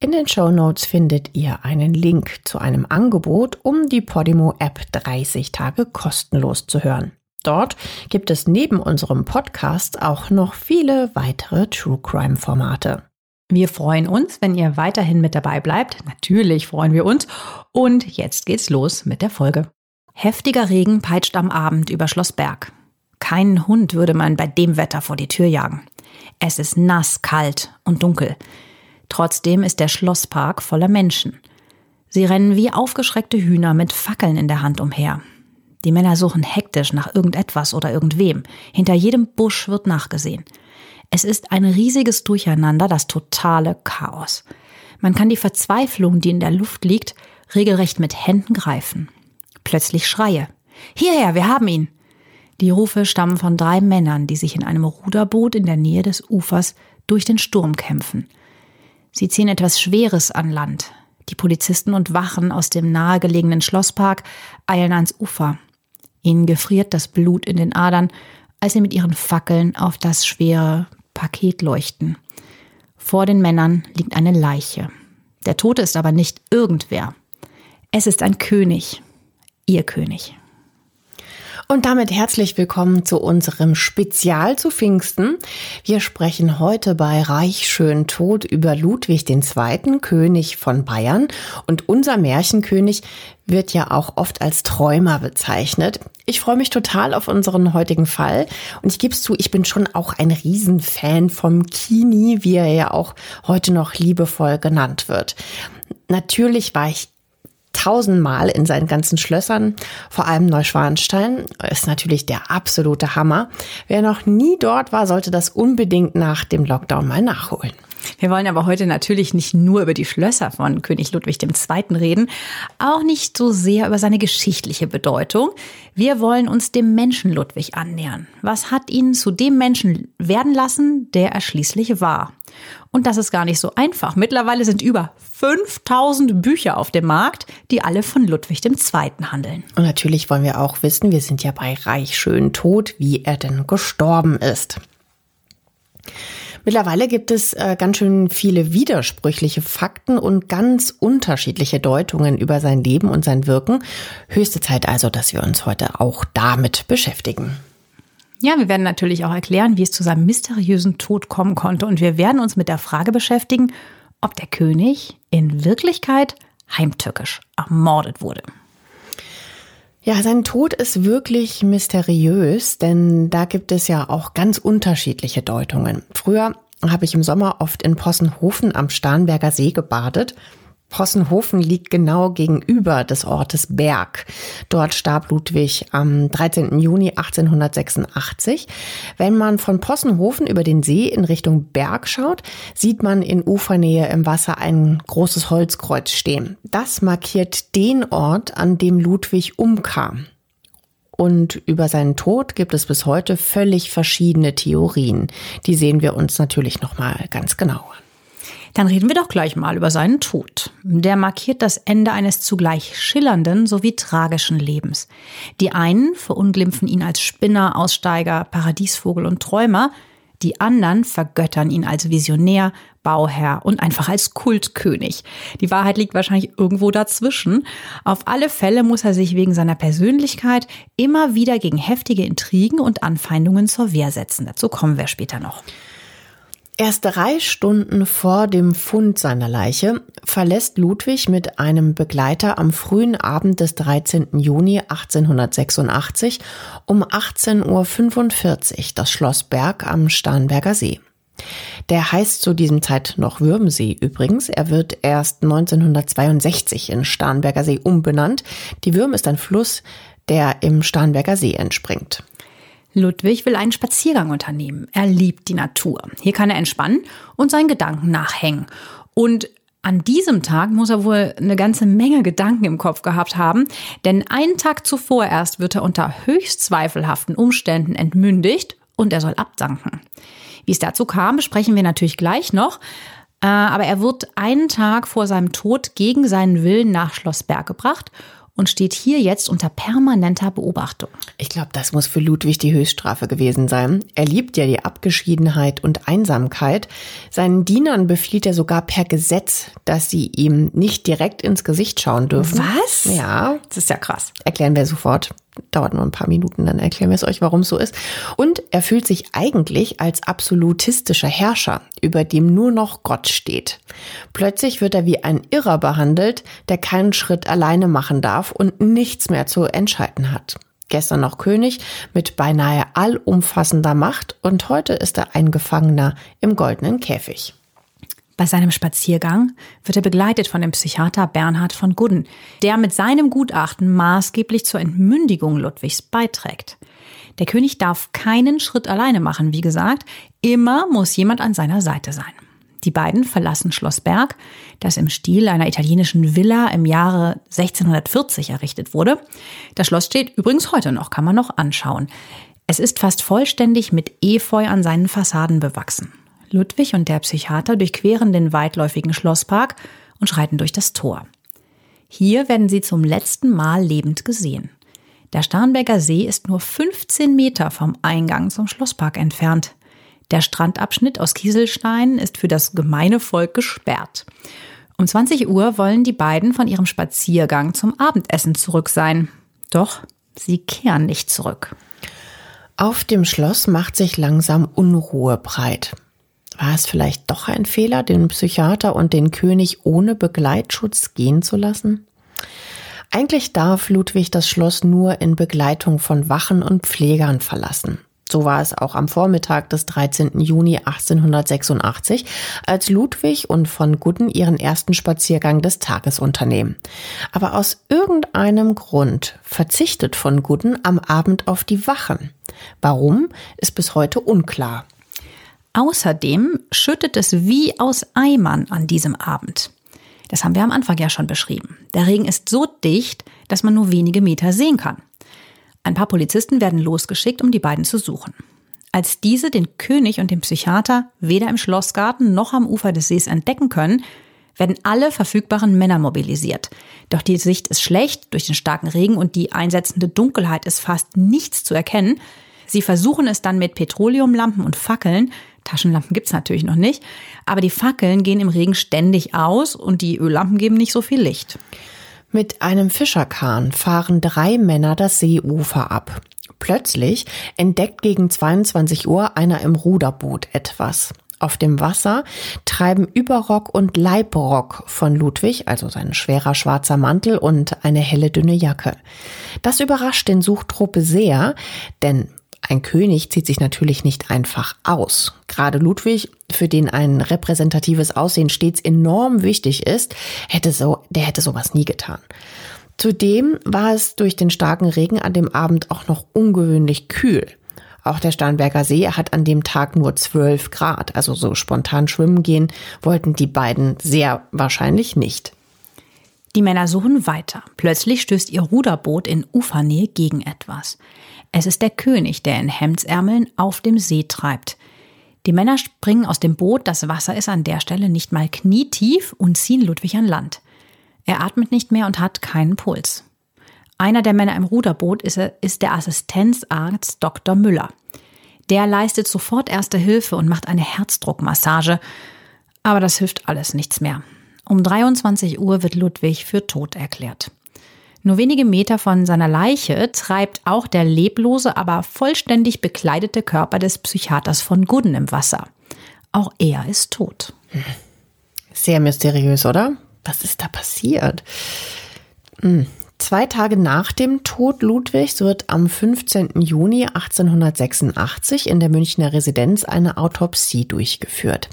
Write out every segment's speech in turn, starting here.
In den Show Notes findet ihr einen Link zu einem Angebot, um die Podimo App 30 Tage kostenlos zu hören. Dort gibt es neben unserem Podcast auch noch viele weitere True Crime Formate. Wir freuen uns, wenn ihr weiterhin mit dabei bleibt. Natürlich freuen wir uns. Und jetzt geht's los mit der Folge. Heftiger Regen peitscht am Abend über Schloss Berg. Keinen Hund würde man bei dem Wetter vor die Tür jagen. Es ist nass, kalt und dunkel. Trotzdem ist der Schlosspark voller Menschen. Sie rennen wie aufgeschreckte Hühner mit Fackeln in der Hand umher. Die Männer suchen hektisch nach irgendetwas oder irgendwem. Hinter jedem Busch wird nachgesehen. Es ist ein riesiges Durcheinander, das totale Chaos. Man kann die Verzweiflung, die in der Luft liegt, regelrecht mit Händen greifen. Plötzlich Schreie. Hierher, wir haben ihn! Die Rufe stammen von drei Männern, die sich in einem Ruderboot in der Nähe des Ufers durch den Sturm kämpfen. Sie ziehen etwas Schweres an Land. Die Polizisten und Wachen aus dem nahegelegenen Schlosspark eilen ans Ufer. Ihnen gefriert das Blut in den Adern, als sie mit ihren Fackeln auf das schwere Paket leuchten. Vor den Männern liegt eine Leiche. Der Tote ist aber nicht irgendwer. Es ist ein König, ihr König. Und damit herzlich willkommen zu unserem Spezial zu Pfingsten. Wir sprechen heute bei Reich schön tot über Ludwig II., König von Bayern. Und unser Märchenkönig wird ja auch oft als Träumer bezeichnet. Ich freue mich total auf unseren heutigen Fall. Und ich gebe es zu, ich bin schon auch ein Riesenfan vom Kini, wie er ja auch heute noch liebevoll genannt wird. Natürlich war ich tausendmal in seinen ganzen Schlössern, vor allem Neuschwanstein, ist natürlich der absolute Hammer. Wer noch nie dort war, sollte das unbedingt nach dem Lockdown mal nachholen. Wir wollen aber heute natürlich nicht nur über die Schlösser von König Ludwig II. reden, auch nicht so sehr über seine geschichtliche Bedeutung. Wir wollen uns dem Menschen Ludwig annähern. Was hat ihn zu dem Menschen werden lassen, der er schließlich war? Und das ist gar nicht so einfach. Mittlerweile sind über 5000 Bücher auf dem Markt, die alle von Ludwig II. handeln. Und natürlich wollen wir auch wissen, wir sind ja bei Reich schön tot, wie er denn gestorben ist. Mittlerweile gibt es äh, ganz schön viele widersprüchliche Fakten und ganz unterschiedliche Deutungen über sein Leben und sein Wirken. Höchste Zeit also, dass wir uns heute auch damit beschäftigen. Ja, wir werden natürlich auch erklären, wie es zu seinem mysteriösen Tod kommen konnte. Und wir werden uns mit der Frage beschäftigen, ob der König in Wirklichkeit heimtückisch ermordet wurde. Ja, sein Tod ist wirklich mysteriös, denn da gibt es ja auch ganz unterschiedliche Deutungen. Früher habe ich im Sommer oft in Possenhofen am Starnberger See gebadet Possenhofen liegt genau gegenüber des Ortes Berg. Dort starb Ludwig am 13. Juni 1886. Wenn man von Possenhofen über den See in Richtung Berg schaut, sieht man in Ufernähe im Wasser ein großes Holzkreuz stehen. Das markiert den Ort, an dem Ludwig umkam. Und über seinen Tod gibt es bis heute völlig verschiedene Theorien. Die sehen wir uns natürlich nochmal ganz genau an. Dann reden wir doch gleich mal über seinen Tod. Der markiert das Ende eines zugleich schillernden sowie tragischen Lebens. Die einen verunglimpfen ihn als Spinner, Aussteiger, Paradiesvogel und Träumer, die anderen vergöttern ihn als Visionär, Bauherr und einfach als Kultkönig. Die Wahrheit liegt wahrscheinlich irgendwo dazwischen. Auf alle Fälle muss er sich wegen seiner Persönlichkeit immer wieder gegen heftige Intrigen und Anfeindungen zur Wehr setzen. Dazu kommen wir später noch. Erst drei Stunden vor dem Fund seiner Leiche verlässt Ludwig mit einem Begleiter am frühen Abend des 13. Juni 1886 um 18.45 Uhr das Schloss Berg am Starnberger See. Der heißt zu diesem Zeit noch Würmsee übrigens. Er wird erst 1962 in Starnberger See umbenannt. Die Würm ist ein Fluss, der im Starnberger See entspringt. Ludwig will einen Spaziergang unternehmen. Er liebt die Natur. Hier kann er entspannen und seinen Gedanken nachhängen. Und An diesem Tag muss er wohl eine ganze Menge Gedanken im Kopf gehabt haben, denn einen Tag zuvor erst wird er unter höchst zweifelhaften Umständen entmündigt und er soll abdanken. Wie es dazu kam, besprechen wir natürlich gleich noch. Äh, aber er wird einen Tag vor seinem Tod gegen seinen Willen nach Schloss Berg gebracht und steht hier jetzt unter permanenter Beobachtung. Ich glaube, das muss für Ludwig die Höchststrafe gewesen sein. Er liebt ja die Abgeschiedenheit und Einsamkeit. Seinen Dienern befiehlt er sogar per Gesetz, dass sie ihm nicht direkt ins Gesicht schauen dürfen. Was? Ja. Das ist ja krass. Erklären wir sofort dauert nur ein paar Minuten, dann erklären wir es euch, warum es so ist. Und er fühlt sich eigentlich als absolutistischer Herrscher, über dem nur noch Gott steht. Plötzlich wird er wie ein Irrer behandelt, der keinen Schritt alleine machen darf und nichts mehr zu entscheiden hat. Gestern noch König mit beinahe allumfassender Macht und heute ist er ein Gefangener im goldenen Käfig. Bei seinem Spaziergang wird er begleitet von dem Psychiater Bernhard von Gudden, der mit seinem Gutachten maßgeblich zur Entmündigung Ludwigs beiträgt. Der König darf keinen Schritt alleine machen, wie gesagt, immer muss jemand an seiner Seite sein. Die beiden verlassen Schloss Berg, das im Stil einer italienischen Villa im Jahre 1640 errichtet wurde. Das Schloss steht übrigens heute noch, kann man noch anschauen. Es ist fast vollständig mit Efeu an seinen Fassaden bewachsen. Ludwig und der Psychiater durchqueren den weitläufigen Schlosspark und schreiten durch das Tor. Hier werden sie zum letzten Mal lebend gesehen. Der Starnberger See ist nur 15 Meter vom Eingang zum Schlosspark entfernt. Der Strandabschnitt aus Kieselstein ist für das gemeine Volk gesperrt. Um 20 Uhr wollen die beiden von ihrem Spaziergang zum Abendessen zurück sein. Doch sie kehren nicht zurück. Auf dem Schloss macht sich langsam Unruhe breit. War es vielleicht doch ein Fehler, den Psychiater und den König ohne Begleitschutz gehen zu lassen? Eigentlich darf Ludwig das Schloss nur in Begleitung von Wachen und Pflegern verlassen. So war es auch am Vormittag des 13. Juni 1886, als Ludwig und von Gudden ihren ersten Spaziergang des Tages unternehmen. Aber aus irgendeinem Grund verzichtet von Gudden am Abend auf die Wachen. Warum, ist bis heute unklar. Außerdem schüttet es wie aus Eimern an diesem Abend. Das haben wir am Anfang ja schon beschrieben. Der Regen ist so dicht, dass man nur wenige Meter sehen kann. Ein paar Polizisten werden losgeschickt, um die beiden zu suchen. Als diese den König und den Psychiater weder im Schlossgarten noch am Ufer des Sees entdecken können, werden alle verfügbaren Männer mobilisiert. Doch die Sicht ist schlecht durch den starken Regen und die einsetzende Dunkelheit ist fast nichts zu erkennen. Sie versuchen es dann mit Petroleumlampen und Fackeln, Taschenlampen gibt's natürlich noch nicht, aber die Fackeln gehen im Regen ständig aus und die Öllampen geben nicht so viel Licht. Mit einem Fischerkahn fahren drei Männer das Seeufer ab. Plötzlich entdeckt gegen 22 Uhr einer im Ruderboot etwas. Auf dem Wasser treiben Überrock und Leibrock von Ludwig, also sein schwerer schwarzer Mantel und eine helle dünne Jacke. Das überrascht den Suchtruppe sehr, denn ein König zieht sich natürlich nicht einfach aus. Gerade Ludwig, für den ein repräsentatives Aussehen stets enorm wichtig ist, hätte so, der hätte sowas nie getan. Zudem war es durch den starken Regen an dem Abend auch noch ungewöhnlich kühl. Auch der Starnberger See hat an dem Tag nur 12 Grad, also so spontan schwimmen gehen wollten die beiden sehr wahrscheinlich nicht. Die Männer suchen weiter. Plötzlich stößt ihr Ruderboot in Ufernähe gegen etwas. Es ist der König, der in Hemdsärmeln auf dem See treibt. Die Männer springen aus dem Boot, das Wasser ist an der Stelle nicht mal knietief und ziehen Ludwig an Land. Er atmet nicht mehr und hat keinen Puls. Einer der Männer im Ruderboot ist, der Assistenzarzt Dr. Müller. Der leistet sofort erste Hilfe und macht eine Herzdruckmassage. Aber das hilft alles nichts mehr. Um 23 Uhr wird Ludwig für tot erklärt. Nur wenige Meter von seiner Leiche treibt auch der leblose, aber vollständig bekleidete Körper des Psychiaters von Gudden im Wasser. Auch er ist tot. Sehr mysteriös, oder? Was ist da passiert? Hm. Zwei Tage nach dem Tod Ludwigs wird am 15. Juni 1886 in der Münchner Residenz eine Autopsie durchgeführt.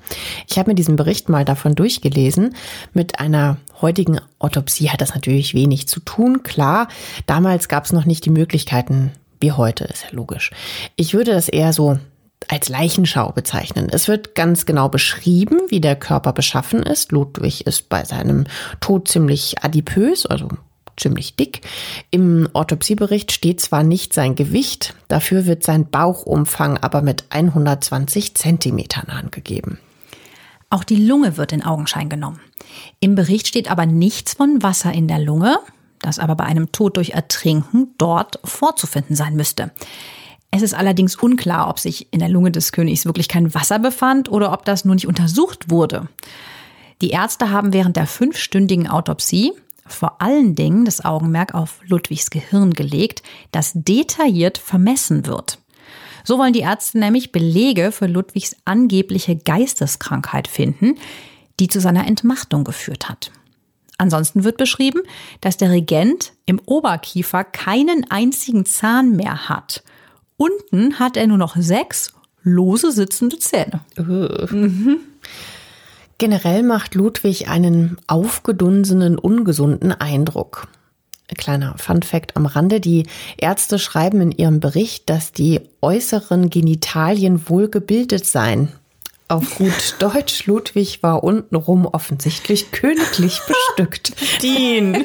Ich habe mir diesen Bericht mal davon durchgelesen. Mit einer heutigen Autopsie hat das natürlich wenig zu tun. Klar, damals gab es noch nicht die Möglichkeiten wie heute, ist ja logisch. Ich würde das eher so als Leichenschau bezeichnen. Es wird ganz genau beschrieben, wie der Körper beschaffen ist. Ludwig ist bei seinem Tod ziemlich adipös, also ziemlich dick. Im Autopsiebericht steht zwar nicht sein Gewicht, dafür wird sein Bauchumfang aber mit 120 Zentimetern angegeben. Auch die Lunge wird in Augenschein genommen. Im Bericht steht aber nichts von Wasser in der Lunge, das aber bei einem Tod durch Ertrinken dort vorzufinden sein müsste. Es ist allerdings unklar, ob sich in der Lunge des Königs wirklich kein Wasser befand oder ob das nur nicht untersucht wurde. Die Ärzte haben während der fünfstündigen Autopsie vor allen Dingen das Augenmerk auf Ludwigs Gehirn gelegt, das detailliert vermessen wird. So wollen die Ärzte nämlich Belege für Ludwigs angebliche Geisteskrankheit finden, die zu seiner Entmachtung geführt hat. Ansonsten wird beschrieben, dass der Regent im Oberkiefer keinen einzigen Zahn mehr hat. Unten hat er nur noch sechs lose sitzende Zähne. Mhm. Generell macht Ludwig einen aufgedunsenen, ungesunden Eindruck. Kleiner Fun fact am Rande. Die Ärzte schreiben in ihrem Bericht, dass die äußeren Genitalien wohl gebildet seien. Auf gut Deutsch, Ludwig war untenrum offensichtlich königlich bestückt. Dean,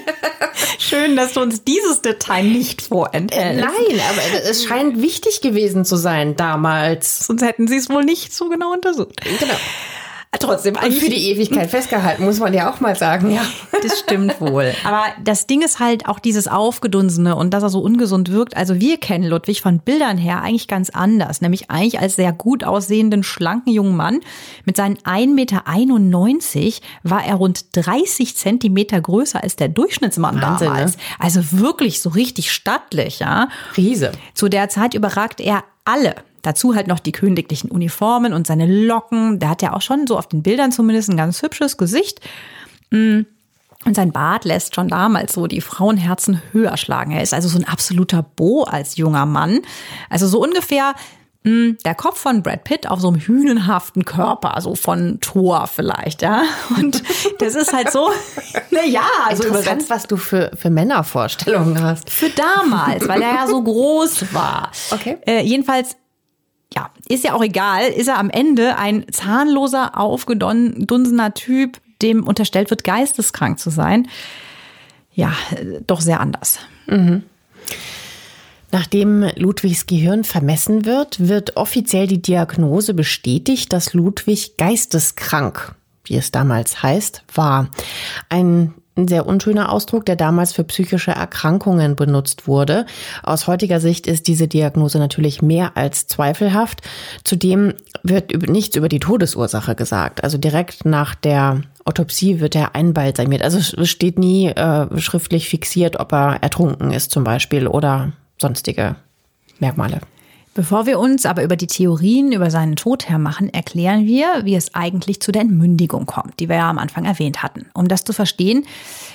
schön, dass du uns dieses Detail nicht vorenthältst. Nein, aber es scheint wichtig gewesen zu sein damals. Sonst hätten sie es wohl nicht so genau untersucht. Genau. Trotzdem, und für die Ewigkeit festgehalten, muss man ja auch mal sagen, ja. Das stimmt wohl. Aber das Ding ist halt auch dieses Aufgedunsene und dass er so ungesund wirkt. Also wir kennen Ludwig von Bildern her eigentlich ganz anders. Nämlich eigentlich als sehr gut aussehenden, schlanken jungen Mann. Mit seinen 1,91 Meter war er rund 30 Zentimeter größer als der Durchschnittsmann Wahnsinn, damals. Ne? Also wirklich so richtig stattlich, ja. Riese. Zu der Zeit überragt er alle. Dazu halt noch die königlichen Uniformen und seine Locken. Der hat ja auch schon so auf den Bildern zumindest ein ganz hübsches Gesicht. Mm. Und sein Bart lässt schon damals so die Frauenherzen höher schlagen. Er ist also so ein absoluter Bo als junger Mann. Also so ungefähr mm, der Kopf von Brad Pitt auf so einem hühnenhaften Körper, so von Thor vielleicht, ja. Und das ist halt so, na ja, also interessant, was du für, für Männervorstellungen hast. Für damals, weil er ja so groß war. Okay. Äh, jedenfalls ja, ist ja auch egal, ist er am Ende ein zahnloser, aufgedunsener Typ, dem unterstellt wird, geisteskrank zu sein. Ja, doch sehr anders. Mhm. Nachdem Ludwigs Gehirn vermessen wird, wird offiziell die Diagnose bestätigt, dass Ludwig geisteskrank, wie es damals heißt, war. Ein ein sehr unschöner Ausdruck, der damals für psychische Erkrankungen benutzt wurde. Aus heutiger Sicht ist diese Diagnose natürlich mehr als zweifelhaft. Zudem wird nichts über die Todesursache gesagt. Also direkt nach der Autopsie wird er einbalsamiert. Also es steht nie äh, schriftlich fixiert, ob er ertrunken ist zum Beispiel oder sonstige Merkmale. Bevor wir uns aber über die Theorien über seinen Tod hermachen, erklären wir, wie es eigentlich zu der Entmündigung kommt, die wir ja am Anfang erwähnt hatten. Um das zu verstehen,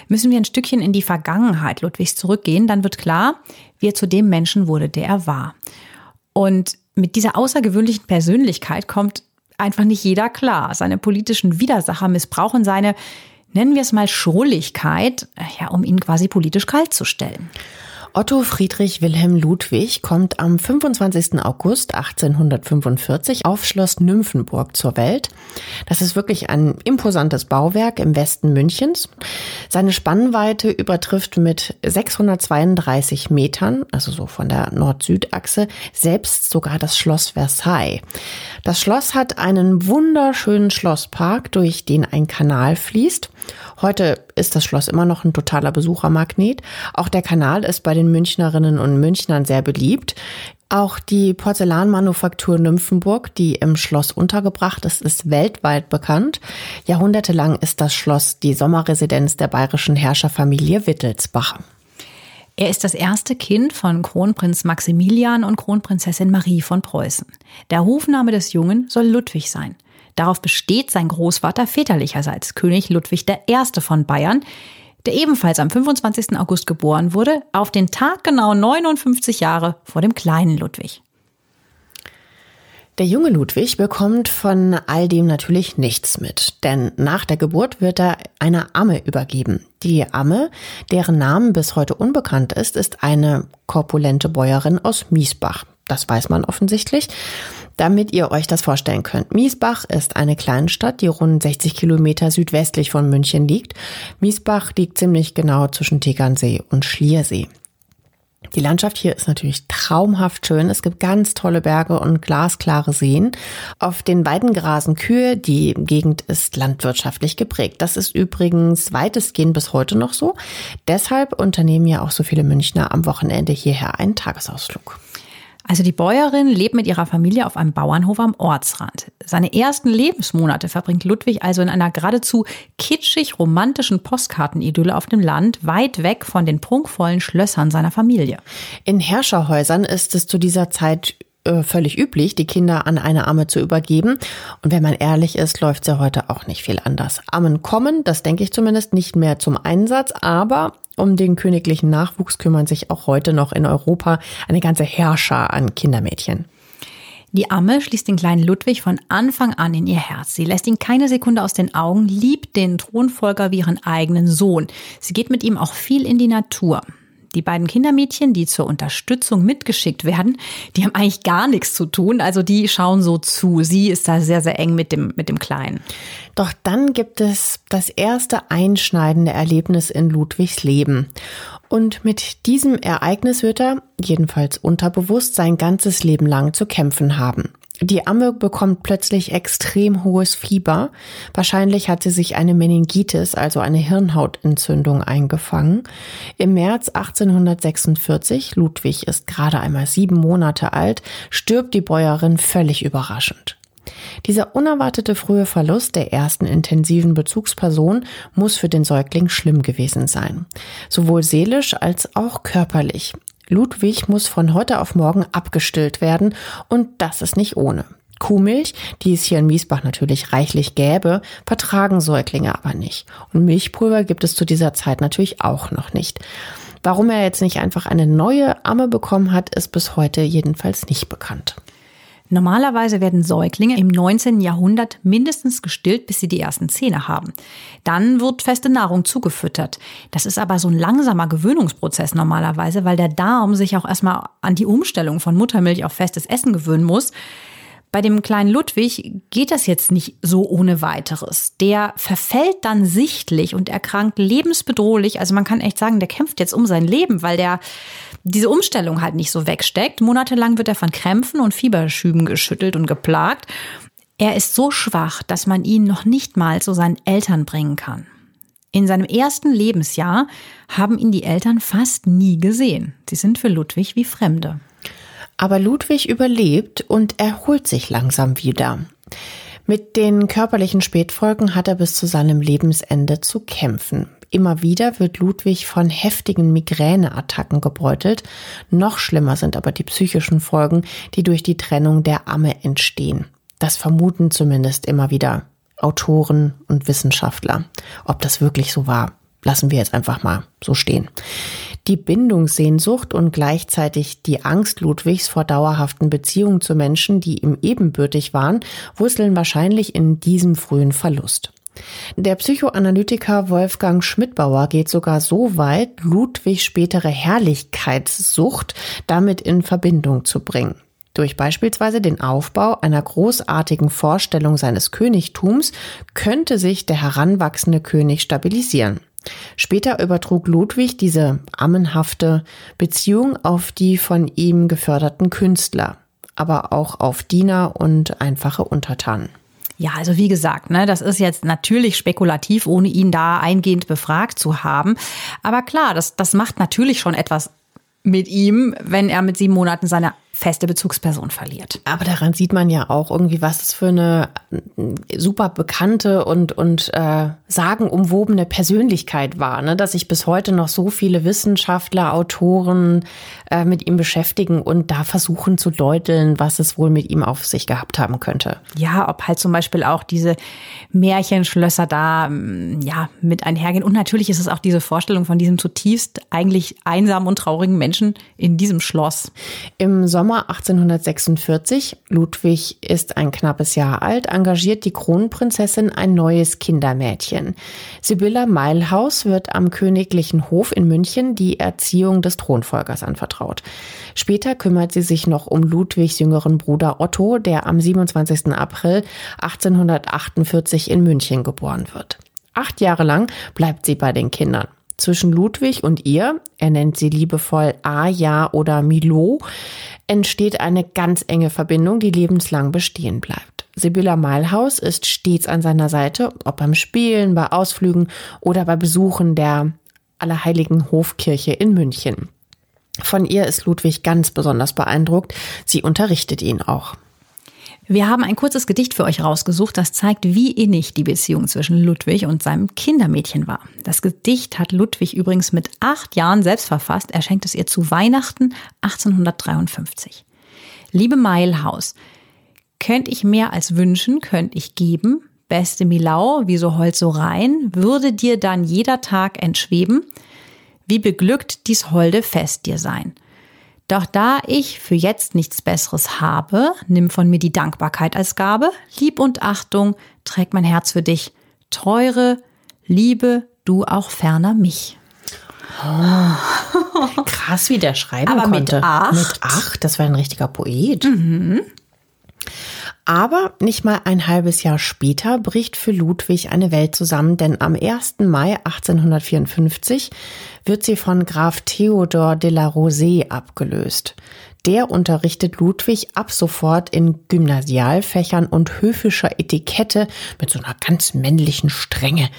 müssen wir ein Stückchen in die Vergangenheit Ludwigs zurückgehen. Dann wird klar, wie er zu dem Menschen wurde, der er war. Und mit dieser außergewöhnlichen Persönlichkeit kommt einfach nicht jeder klar. Seine politischen Widersacher missbrauchen seine, nennen wir es mal, Schrulligkeit, ja, um ihn quasi politisch kalt zu stellen. Otto Friedrich Wilhelm Ludwig kommt am 25. August 1845 auf Schloss Nymphenburg zur Welt. Das ist wirklich ein imposantes Bauwerk im Westen Münchens. Seine Spannweite übertrifft mit 632 Metern, also so von der Nord-Süd-Achse, selbst sogar das Schloss Versailles. Das Schloss hat einen wunderschönen Schlosspark, durch den ein Kanal fließt. Heute ist das Schloss immer noch ein totaler Besuchermagnet. Auch der Kanal ist bei den Münchnerinnen und Münchnern sehr beliebt. Auch die Porzellanmanufaktur Nymphenburg, die im Schloss untergebracht ist, ist weltweit bekannt. Jahrhundertelang ist das Schloss die Sommerresidenz der bayerischen Herrscherfamilie Wittelsbach. Er ist das erste Kind von Kronprinz Maximilian und Kronprinzessin Marie von Preußen. Der Rufname des Jungen soll Ludwig sein. Darauf besteht sein Großvater väterlicherseits, König Ludwig I. von Bayern, der ebenfalls am 25. August geboren wurde, auf den Tag genau 59 Jahre vor dem kleinen Ludwig. Der junge Ludwig bekommt von all dem natürlich nichts mit, denn nach der Geburt wird er einer Amme übergeben. Die Amme, deren Namen bis heute unbekannt ist, ist eine korpulente Bäuerin aus Miesbach. Das weiß man offensichtlich. Damit ihr euch das vorstellen könnt. Miesbach ist eine Kleinstadt, die rund 60 Kilometer südwestlich von München liegt. Miesbach liegt ziemlich genau zwischen Tegernsee und Schliersee. Die Landschaft hier ist natürlich traumhaft schön. Es gibt ganz tolle Berge und glasklare Seen. Auf den Weiden grasen Kühe. Die Gegend ist landwirtschaftlich geprägt. Das ist übrigens weitestgehend bis heute noch so. Deshalb unternehmen ja auch so viele Münchner am Wochenende hierher einen Tagesausflug. Also die Bäuerin lebt mit ihrer Familie auf einem Bauernhof am Ortsrand. Seine ersten Lebensmonate verbringt Ludwig also in einer geradezu kitschig romantischen Postkartenidylle auf dem Land, weit weg von den prunkvollen Schlössern seiner Familie. In Herrscherhäusern ist es zu dieser Zeit äh, völlig üblich, die Kinder an eine Amme zu übergeben. Und wenn man ehrlich ist, läuft ja heute auch nicht viel anders. Ammen kommen, das denke ich zumindest, nicht mehr zum Einsatz, aber um den königlichen Nachwuchs kümmern sich auch heute noch in Europa eine ganze Herrscher an Kindermädchen. Die Amme schließt den kleinen Ludwig von Anfang an in ihr Herz. Sie lässt ihn keine Sekunde aus den Augen, liebt den Thronfolger wie ihren eigenen Sohn. Sie geht mit ihm auch viel in die Natur. Die beiden Kindermädchen, die zur Unterstützung mitgeschickt werden, die haben eigentlich gar nichts zu tun. Also die schauen so zu. Sie ist da sehr, sehr eng mit dem, mit dem Kleinen. Doch dann gibt es das erste einschneidende Erlebnis in Ludwigs Leben. Und mit diesem Ereignis wird er, jedenfalls unterbewusst, sein ganzes Leben lang zu kämpfen haben. Die Amme bekommt plötzlich extrem hohes Fieber. Wahrscheinlich hat sie sich eine Meningitis, also eine Hirnhautentzündung, eingefangen. Im März 1846, Ludwig ist gerade einmal sieben Monate alt, stirbt die Bäuerin völlig überraschend. Dieser unerwartete frühe Verlust der ersten intensiven Bezugsperson muss für den Säugling schlimm gewesen sein. Sowohl seelisch als auch körperlich. Ludwig muss von heute auf morgen abgestillt werden und das ist nicht ohne. Kuhmilch, die es hier in Miesbach natürlich reichlich gäbe, vertragen Säuglinge aber nicht. Und Milchpulver gibt es zu dieser Zeit natürlich auch noch nicht. Warum er jetzt nicht einfach eine neue Amme bekommen hat, ist bis heute jedenfalls nicht bekannt. Normalerweise werden Säuglinge im 19. Jahrhundert mindestens gestillt, bis sie die ersten Zähne haben. Dann wird feste Nahrung zugefüttert. Das ist aber so ein langsamer Gewöhnungsprozess normalerweise, weil der Darm sich auch erstmal an die Umstellung von Muttermilch auf festes Essen gewöhnen muss. Bei dem kleinen Ludwig geht das jetzt nicht so ohne weiteres. Der verfällt dann sichtlich und erkrankt lebensbedrohlich. Also man kann echt sagen, der kämpft jetzt um sein Leben, weil der diese Umstellung halt nicht so wegsteckt. Monatelang wird er von Krämpfen und Fieberschüben geschüttelt und geplagt. Er ist so schwach, dass man ihn noch nicht mal zu seinen Eltern bringen kann. In seinem ersten Lebensjahr haben ihn die Eltern fast nie gesehen. Sie sind für Ludwig wie Fremde. Aber Ludwig überlebt und erholt sich langsam wieder. Mit den körperlichen Spätfolgen hat er bis zu seinem Lebensende zu kämpfen. Immer wieder wird Ludwig von heftigen Migräneattacken gebeutelt. Noch schlimmer sind aber die psychischen Folgen, die durch die Trennung der Amme entstehen. Das vermuten zumindest immer wieder Autoren und Wissenschaftler. Ob das wirklich so war, lassen wir jetzt einfach mal so stehen. Die Bindungssehnsucht und gleichzeitig die Angst Ludwigs vor dauerhaften Beziehungen zu Menschen, die ihm ebenbürtig waren, wurzeln wahrscheinlich in diesem frühen Verlust. Der Psychoanalytiker Wolfgang Schmidbauer geht sogar so weit, Ludwigs spätere Herrlichkeitssucht damit in Verbindung zu bringen. Durch beispielsweise den Aufbau einer großartigen Vorstellung seines Königtums könnte sich der heranwachsende König stabilisieren. Später übertrug Ludwig diese ammenhafte Beziehung auf die von ihm geförderten Künstler, aber auch auf Diener und einfache Untertanen. Ja, also wie gesagt, ne, das ist jetzt natürlich spekulativ, ohne ihn da eingehend befragt zu haben. Aber klar, das, das macht natürlich schon etwas mit ihm, wenn er mit sieben Monaten seine feste Bezugsperson verliert. Aber daran sieht man ja auch irgendwie, was es für eine äh, super bekannte und, und äh, sagenumwobene Persönlichkeit war, ne? dass sich bis heute noch so viele Wissenschaftler, Autoren äh, mit ihm beschäftigen und da versuchen zu deuteln, was es wohl mit ihm auf sich gehabt haben könnte. Ja, ob halt zum Beispiel auch diese Märchenschlösser da mm, ja mit einhergehen. Und natürlich ist es auch diese Vorstellung von diesem zutiefst eigentlich einsamen und traurigen Menschen in diesem Schloss. Im Sommer Sommer 1846, Ludwig ist ein knappes Jahr alt, engagiert die Kronprinzessin ein neues Kindermädchen. Sibylla Meilhaus wird am königlichen Hof in München die Erziehung des Thronfolgers anvertraut. Später kümmert sie sich noch um Ludwigs jüngeren Bruder Otto, der am 27. April 1848 in München geboren wird. Acht Jahre lang bleibt sie bei den Kindern. Zwischen Ludwig und ihr, er nennt sie liebevoll Aja oder Milo, entsteht eine ganz enge Verbindung, die lebenslang bestehen bleibt. Sibylla Meilhaus ist stets an seiner Seite, ob beim Spielen, bei Ausflügen oder bei Besuchen der Allerheiligen Hofkirche in München. Von ihr ist Ludwig ganz besonders beeindruckt. Sie unterrichtet ihn auch. Wir haben ein kurzes Gedicht für euch rausgesucht, das zeigt, wie innig die Beziehung zwischen Ludwig und seinem Kindermädchen war. Das Gedicht hat Ludwig übrigens mit acht Jahren selbst verfasst. Er schenkt es ihr zu Weihnachten 1853. Liebe Meilhaus, könnt ich mehr als wünschen, könnt ich geben. Beste Milau, wie so Holz so rein, würde dir dann jeder Tag entschweben. Wie beglückt dies holde Fest dir sein. Doch da ich für jetzt nichts Besseres habe, nimm von mir die Dankbarkeit als Gabe. Lieb und Achtung trägt mein Herz für dich. Teure Liebe, du auch ferner mich. Oh, krass, wie der schreiben Aber konnte. mit acht? Mit acht, das war ein richtiger Poet. Mhm. Aber nicht mal ein halbes Jahr später bricht für Ludwig eine Welt zusammen, denn am 1. Mai 1854 wird sie von Graf Theodor de la Rosée abgelöst. Der unterrichtet Ludwig ab sofort in Gymnasialfächern und höfischer Etikette mit so einer ganz männlichen Strenge.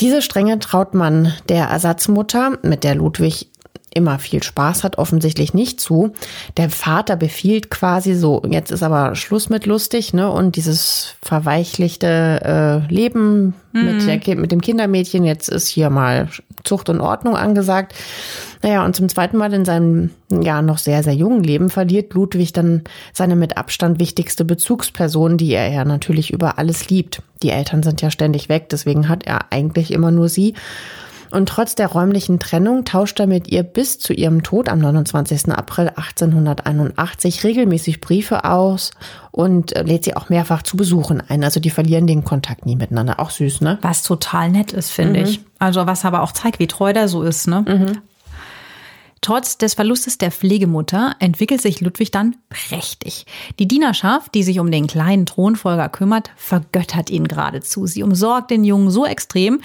Diese Strenge traut man der Ersatzmutter, mit der Ludwig immer viel Spaß hat, offensichtlich nicht zu. Der Vater befiehlt quasi so, jetzt ist aber Schluss mit lustig, ne? Und dieses verweichlichte äh, Leben mhm. mit, der, mit dem Kindermädchen, jetzt ist hier mal Zucht und Ordnung angesagt. Naja, und zum zweiten Mal in seinem ja noch sehr, sehr jungen Leben verliert Ludwig dann seine mit Abstand wichtigste Bezugsperson, die er ja natürlich über alles liebt. Die Eltern sind ja ständig weg, deswegen hat er eigentlich immer nur sie. Und trotz der räumlichen Trennung tauscht er mit ihr bis zu ihrem Tod am 29. April 1881 regelmäßig Briefe aus und äh, lädt sie auch mehrfach zu Besuchen ein. Also die verlieren den Kontakt nie miteinander. Auch süß, ne? Was total nett ist, finde mhm. ich. Also was aber auch zeigt, wie treu der so ist, ne? Mhm. Trotz des Verlustes der Pflegemutter entwickelt sich Ludwig dann prächtig. Die Dienerschaft, die sich um den kleinen Thronfolger kümmert, vergöttert ihn geradezu. Sie umsorgt den Jungen so extrem,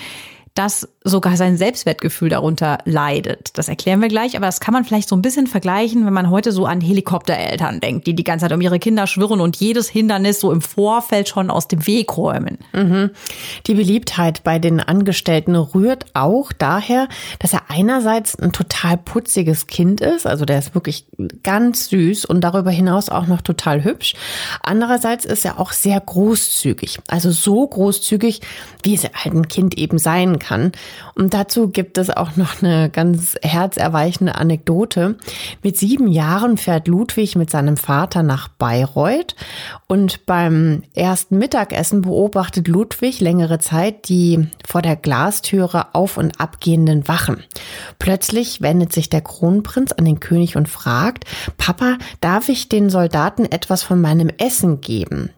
dass sogar sein Selbstwertgefühl darunter leidet. Das erklären wir gleich, aber das kann man vielleicht so ein bisschen vergleichen, wenn man heute so an Helikoptereltern denkt, die die ganze Zeit um ihre Kinder schwirren und jedes Hindernis so im Vorfeld schon aus dem Weg räumen. Mhm. Die Beliebtheit bei den Angestellten rührt auch daher, dass er einerseits ein total putziges Kind ist, also der ist wirklich ganz süß und darüber hinaus auch noch total hübsch. Andererseits ist er auch sehr großzügig, also so großzügig, wie es halt ein Kind eben sein kann. Und dazu gibt es auch noch eine ganz herzerweichende Anekdote. Mit sieben Jahren fährt Ludwig mit seinem Vater nach Bayreuth und beim ersten Mittagessen beobachtet Ludwig längere Zeit die vor der Glastüre auf und abgehenden Wachen. Plötzlich wendet sich der Kronprinz an den König und fragt, Papa, darf ich den Soldaten etwas von meinem Essen geben?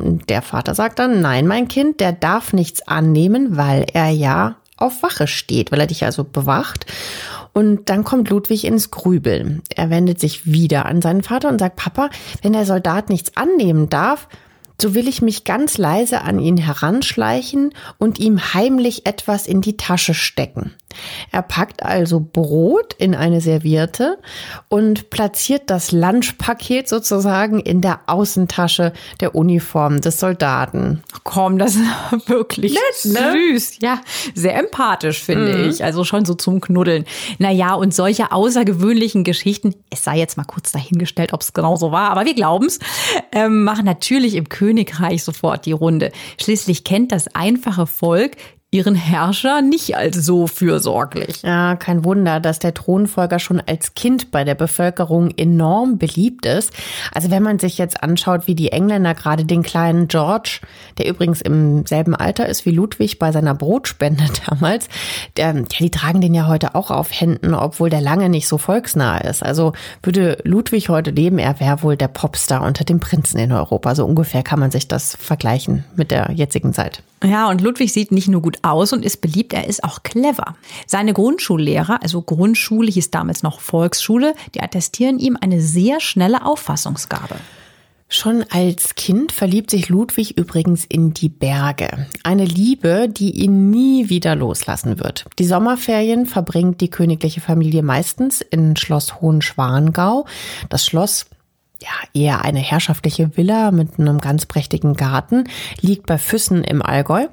Der Vater sagt dann, nein, mein Kind, der darf nichts annehmen, weil er ja auf Wache steht, weil er dich also bewacht. Und dann kommt Ludwig ins Grübeln. Er wendet sich wieder an seinen Vater und sagt, Papa, wenn der Soldat nichts annehmen darf, so will ich mich ganz leise an ihn heranschleichen und ihm heimlich etwas in die Tasche stecken. Er packt also Brot in eine Serviette und platziert das Lunchpaket sozusagen in der Außentasche der Uniform des Soldaten. Komm, das ist wirklich Nett, ne? süß. Ja, sehr empathisch, finde mhm. ich. Also schon so zum Knuddeln. Naja, und solche außergewöhnlichen Geschichten, es sei jetzt mal kurz dahingestellt, ob es genau so war, aber wir glauben es, ähm, machen natürlich im Königreich sofort die Runde. Schließlich kennt das einfache Volk ihren Herrscher nicht als so fürsorglich. Ja, kein Wunder, dass der Thronfolger schon als Kind bei der Bevölkerung enorm beliebt ist. Also wenn man sich jetzt anschaut, wie die Engländer gerade den kleinen George, der übrigens im selben Alter ist wie Ludwig bei seiner Brotspende damals, der, ja, die tragen den ja heute auch auf Händen, obwohl der lange nicht so volksnah ist. Also würde Ludwig heute leben, er wäre wohl der Popstar unter den Prinzen in Europa. So ungefähr kann man sich das vergleichen mit der jetzigen Zeit. Ja, und Ludwig sieht nicht nur gut aus und ist beliebt, er ist auch clever. Seine Grundschullehrer, also Grundschule hieß damals noch Volksschule, die attestieren ihm eine sehr schnelle Auffassungsgabe. Schon als Kind verliebt sich Ludwig übrigens in die Berge. Eine Liebe, die ihn nie wieder loslassen wird. Die Sommerferien verbringt die königliche Familie meistens in Schloss Hohenschwangau. Das Schloss ja, eher eine herrschaftliche Villa mit einem ganz prächtigen Garten, liegt bei Füssen im Allgäu.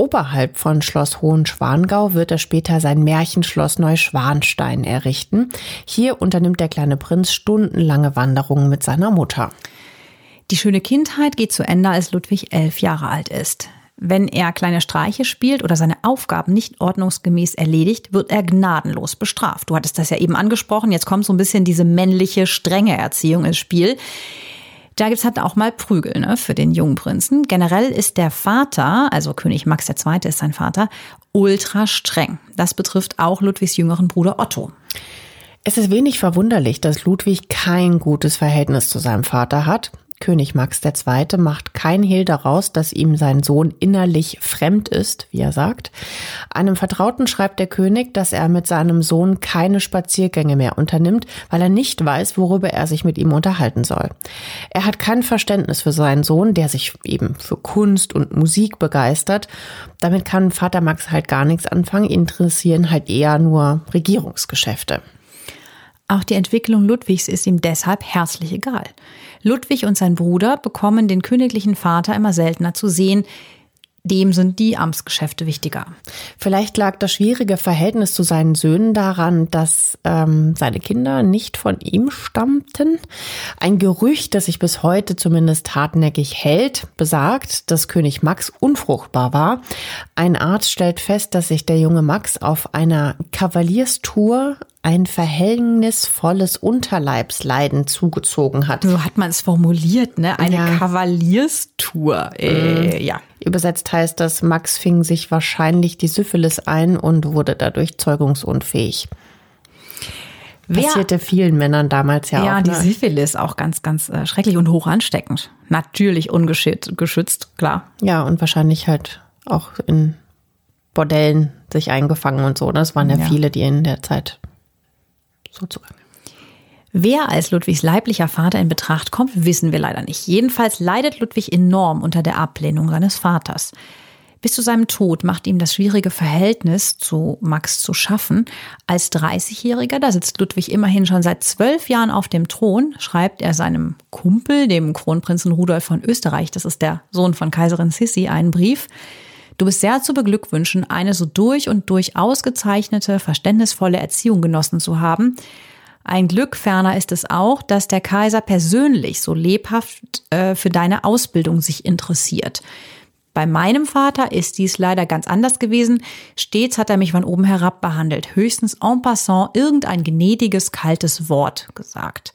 Oberhalb von Schloss Hohenschwangau wird er später sein Märchenschloss Neuschwanstein errichten. Hier unternimmt der kleine Prinz stundenlange Wanderungen mit seiner Mutter. Die schöne Kindheit geht zu Ende, als Ludwig elf Jahre alt ist. Wenn er kleine Streiche spielt oder seine Aufgaben nicht ordnungsgemäß erledigt, wird er gnadenlos bestraft. Du hattest das ja eben angesprochen. Jetzt kommt so ein bisschen diese männliche, strenge Erziehung ins Spiel. Da gibt's halt auch mal Prügel ne, für den jungen Prinzen. Generell ist der Vater, also König Max II. ist sein Vater, ultra streng. Das betrifft auch Ludwigs jüngeren Bruder Otto. Es ist wenig verwunderlich, dass Ludwig kein gutes Verhältnis zu seinem Vater hat. König Max II. macht kein Hehl daraus, dass ihm sein Sohn innerlich fremd ist, wie er sagt. Einem Vertrauten schreibt der König, dass er mit seinem Sohn keine Spaziergänge mehr unternimmt, weil er nicht weiß, worüber er sich mit ihm unterhalten soll. Er hat kein Verständnis für seinen Sohn, der sich eben für Kunst und Musik begeistert. Damit kann Vater Max halt gar nichts anfangen, interessieren halt eher nur Regierungsgeschäfte. Auch die Entwicklung Ludwigs ist ihm deshalb herzlich egal. Ludwig und sein Bruder bekommen den königlichen Vater immer seltener zu sehen. Dem sind die Amtsgeschäfte wichtiger. Vielleicht lag das schwierige Verhältnis zu seinen Söhnen daran, dass ähm, seine Kinder nicht von ihm stammten. Ein Gerücht, das sich bis heute zumindest hartnäckig hält, besagt, dass König Max unfruchtbar war. Ein Arzt stellt fest, dass sich der junge Max auf einer Kavalierstour ein verhängnisvolles Unterleibsleiden zugezogen hat. So hat man es formuliert, ne? Eine ja. Kavalierstour. Äh, mhm. Ja. Übersetzt heißt das, Max fing sich wahrscheinlich die Syphilis ein und wurde dadurch zeugungsunfähig. Passierte Wer, vielen Männern damals ja, ja auch. Ja, die ne? Syphilis auch ganz, ganz äh, schrecklich und hoch ansteckend. Natürlich ungeschützt, geschützt, klar. Ja, und wahrscheinlich halt auch in Bordellen sich eingefangen und so. Das waren ja, ja. viele, die in der Zeit so zugange. Wer als Ludwigs leiblicher Vater in Betracht kommt, wissen wir leider nicht. Jedenfalls leidet Ludwig enorm unter der Ablehnung seines Vaters. Bis zu seinem Tod macht ihm das schwierige Verhältnis zu Max zu schaffen. Als 30-Jähriger, da sitzt Ludwig immerhin schon seit zwölf Jahren auf dem Thron, schreibt er seinem Kumpel, dem Kronprinzen Rudolf von Österreich, das ist der Sohn von Kaiserin Sissi, einen Brief. Du bist sehr zu beglückwünschen, eine so durch und durch ausgezeichnete, verständnisvolle Erziehung genossen zu haben. Ein Glück ferner ist es auch, dass der Kaiser persönlich so lebhaft äh, für deine Ausbildung sich interessiert. Bei meinem Vater ist dies leider ganz anders gewesen. Stets hat er mich von oben herab behandelt, höchstens en passant irgendein gnädiges, kaltes Wort gesagt.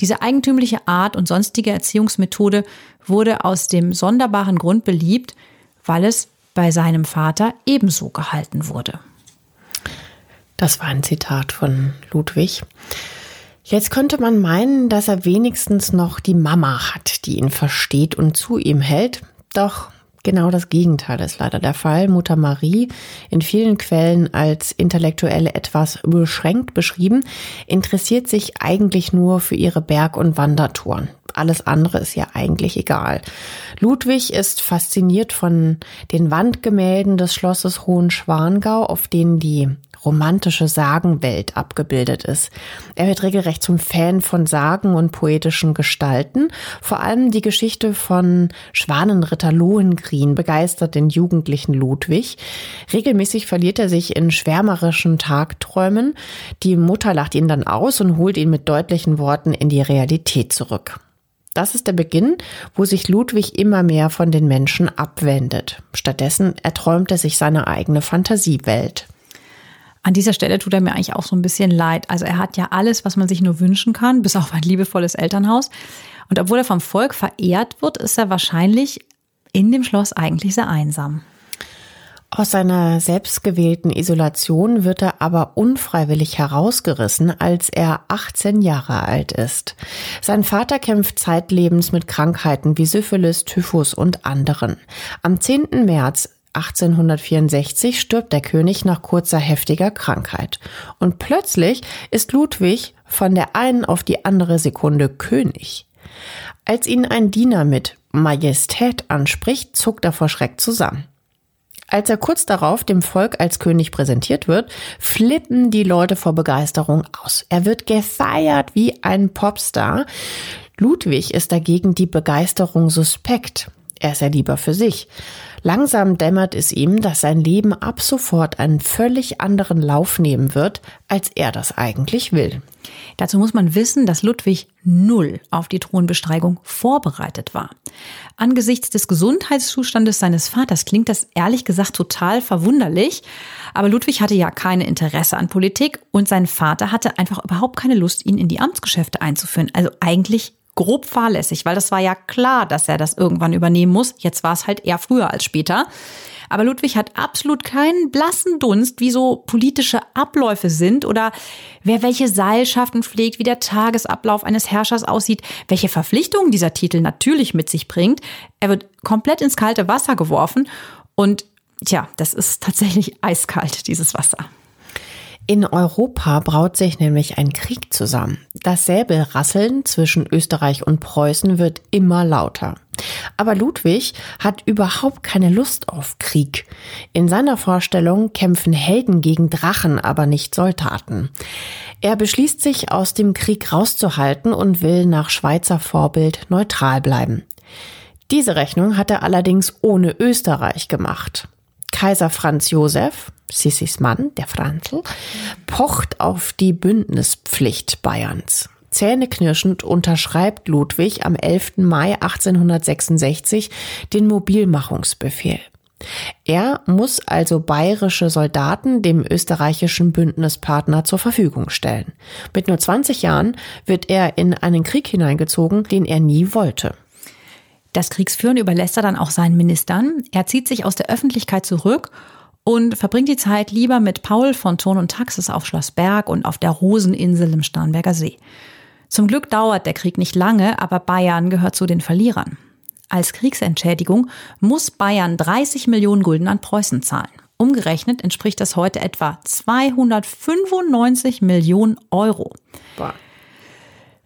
Diese eigentümliche Art und sonstige Erziehungsmethode wurde aus dem sonderbaren Grund beliebt, weil es bei seinem Vater ebenso gehalten wurde. Das war ein Zitat von Ludwig. Jetzt könnte man meinen, dass er wenigstens noch die Mama hat, die ihn versteht und zu ihm hält. Doch genau das Gegenteil ist leider der Fall. Mutter Marie, in vielen Quellen als intellektuelle etwas beschränkt beschrieben, interessiert sich eigentlich nur für ihre Berg- und Wandertouren. Alles andere ist ja eigentlich egal. Ludwig ist fasziniert von den Wandgemälden des Schlosses Hohenschwangau, auf denen die romantische Sagenwelt abgebildet ist. Er wird regelrecht zum Fan von Sagen und poetischen Gestalten. Vor allem die Geschichte von Schwanenritter Lohengrin begeistert den jugendlichen Ludwig. Regelmäßig verliert er sich in schwärmerischen Tagträumen. Die Mutter lacht ihn dann aus und holt ihn mit deutlichen Worten in die Realität zurück. Das ist der Beginn, wo sich Ludwig immer mehr von den Menschen abwendet. Stattdessen erträumt er sich seine eigene Fantasiewelt. An dieser Stelle tut er mir eigentlich auch so ein bisschen leid. Also er hat ja alles, was man sich nur wünschen kann, bis auf ein liebevolles Elternhaus. Und obwohl er vom Volk verehrt wird, ist er wahrscheinlich in dem Schloss eigentlich sehr einsam. Aus seiner selbstgewählten Isolation wird er aber unfreiwillig herausgerissen, als er 18 Jahre alt ist. Sein Vater kämpft zeitlebens mit Krankheiten wie Syphilis, Typhus und anderen. Am 10. März 1864 stirbt der König nach kurzer heftiger Krankheit. Und plötzlich ist Ludwig von der einen auf die andere Sekunde König. Als ihn ein Diener mit Majestät anspricht, zuckt er vor Schreck zusammen. Als er kurz darauf dem Volk als König präsentiert wird, flippen die Leute vor Begeisterung aus. Er wird gefeiert wie ein Popstar. Ludwig ist dagegen die Begeisterung suspekt. Er ist ja lieber für sich. Langsam dämmert es ihm, dass sein Leben ab sofort einen völlig anderen Lauf nehmen wird, als er das eigentlich will. Dazu muss man wissen, dass Ludwig null auf die Thronbesteigung vorbereitet war. Angesichts des Gesundheitszustandes seines Vaters klingt das ehrlich gesagt total verwunderlich. Aber Ludwig hatte ja keine Interesse an Politik und sein Vater hatte einfach überhaupt keine Lust, ihn in die Amtsgeschäfte einzuführen. Also eigentlich grob fahrlässig, weil das war ja klar, dass er das irgendwann übernehmen muss. Jetzt war es halt eher früher als später. Aber Ludwig hat absolut keinen blassen Dunst, wie so politische Abläufe sind oder wer welche Seilschaften pflegt, wie der Tagesablauf eines Herrschers aussieht, welche Verpflichtungen dieser Titel natürlich mit sich bringt. Er wird komplett ins kalte Wasser geworfen und tja, das ist tatsächlich eiskalt, dieses Wasser. In Europa braut sich nämlich ein Krieg zusammen. Das Säbelrasseln zwischen Österreich und Preußen wird immer lauter. Aber Ludwig hat überhaupt keine Lust auf Krieg. In seiner Vorstellung kämpfen Helden gegen Drachen, aber nicht Soldaten. Er beschließt sich, aus dem Krieg rauszuhalten und will nach Schweizer Vorbild neutral bleiben. Diese Rechnung hat er allerdings ohne Österreich gemacht. Kaiser Franz Josef, Sissis Mann, der Franzl, pocht auf die Bündnispflicht Bayerns. Zähneknirschend unterschreibt Ludwig am 11. Mai 1866 den Mobilmachungsbefehl. Er muss also bayerische Soldaten dem österreichischen Bündnispartner zur Verfügung stellen. Mit nur 20 Jahren wird er in einen Krieg hineingezogen, den er nie wollte. Das Kriegsführen überlässt er dann auch seinen Ministern. Er zieht sich aus der Öffentlichkeit zurück und verbringt die Zeit lieber mit Paul von Thurn und Taxis auf Schloss Berg und auf der Roseninsel im Starnberger See. Zum Glück dauert der Krieg nicht lange, aber Bayern gehört zu den Verlierern. Als Kriegsentschädigung muss Bayern 30 Millionen Gulden an Preußen zahlen. Umgerechnet entspricht das heute etwa 295 Millionen Euro. Boah.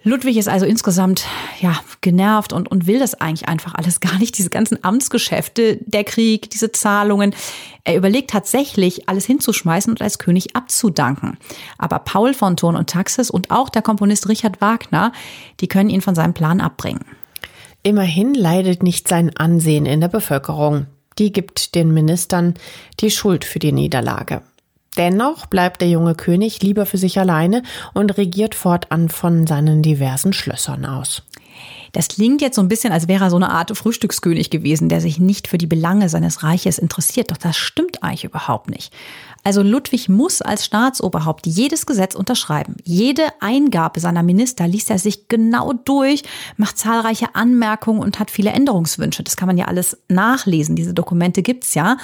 Ludwig ist also insgesamt ja genervt und, und will das eigentlich einfach alles gar nicht. Diese ganzen Amtsgeschäfte, der Krieg, diese Zahlungen. Er überlegt tatsächlich, alles hinzuschmeißen und als König abzudanken. Aber Paul von Thurn und Taxis und auch der Komponist Richard Wagner, die können ihn von seinem Plan abbringen. Immerhin leidet nicht sein Ansehen in der Bevölkerung. Die gibt den Ministern die Schuld für die Niederlage. Dennoch bleibt der junge König lieber für sich alleine und regiert fortan von seinen diversen Schlössern aus. Das klingt jetzt so ein bisschen, als wäre er so eine Art Frühstückskönig gewesen, der sich nicht für die Belange seines Reiches interessiert. Doch das stimmt eigentlich überhaupt nicht. Also Ludwig muss als Staatsoberhaupt jedes Gesetz unterschreiben. Jede Eingabe seiner Minister liest er sich genau durch, macht zahlreiche Anmerkungen und hat viele Änderungswünsche. Das kann man ja alles nachlesen. Diese Dokumente gibt's ja.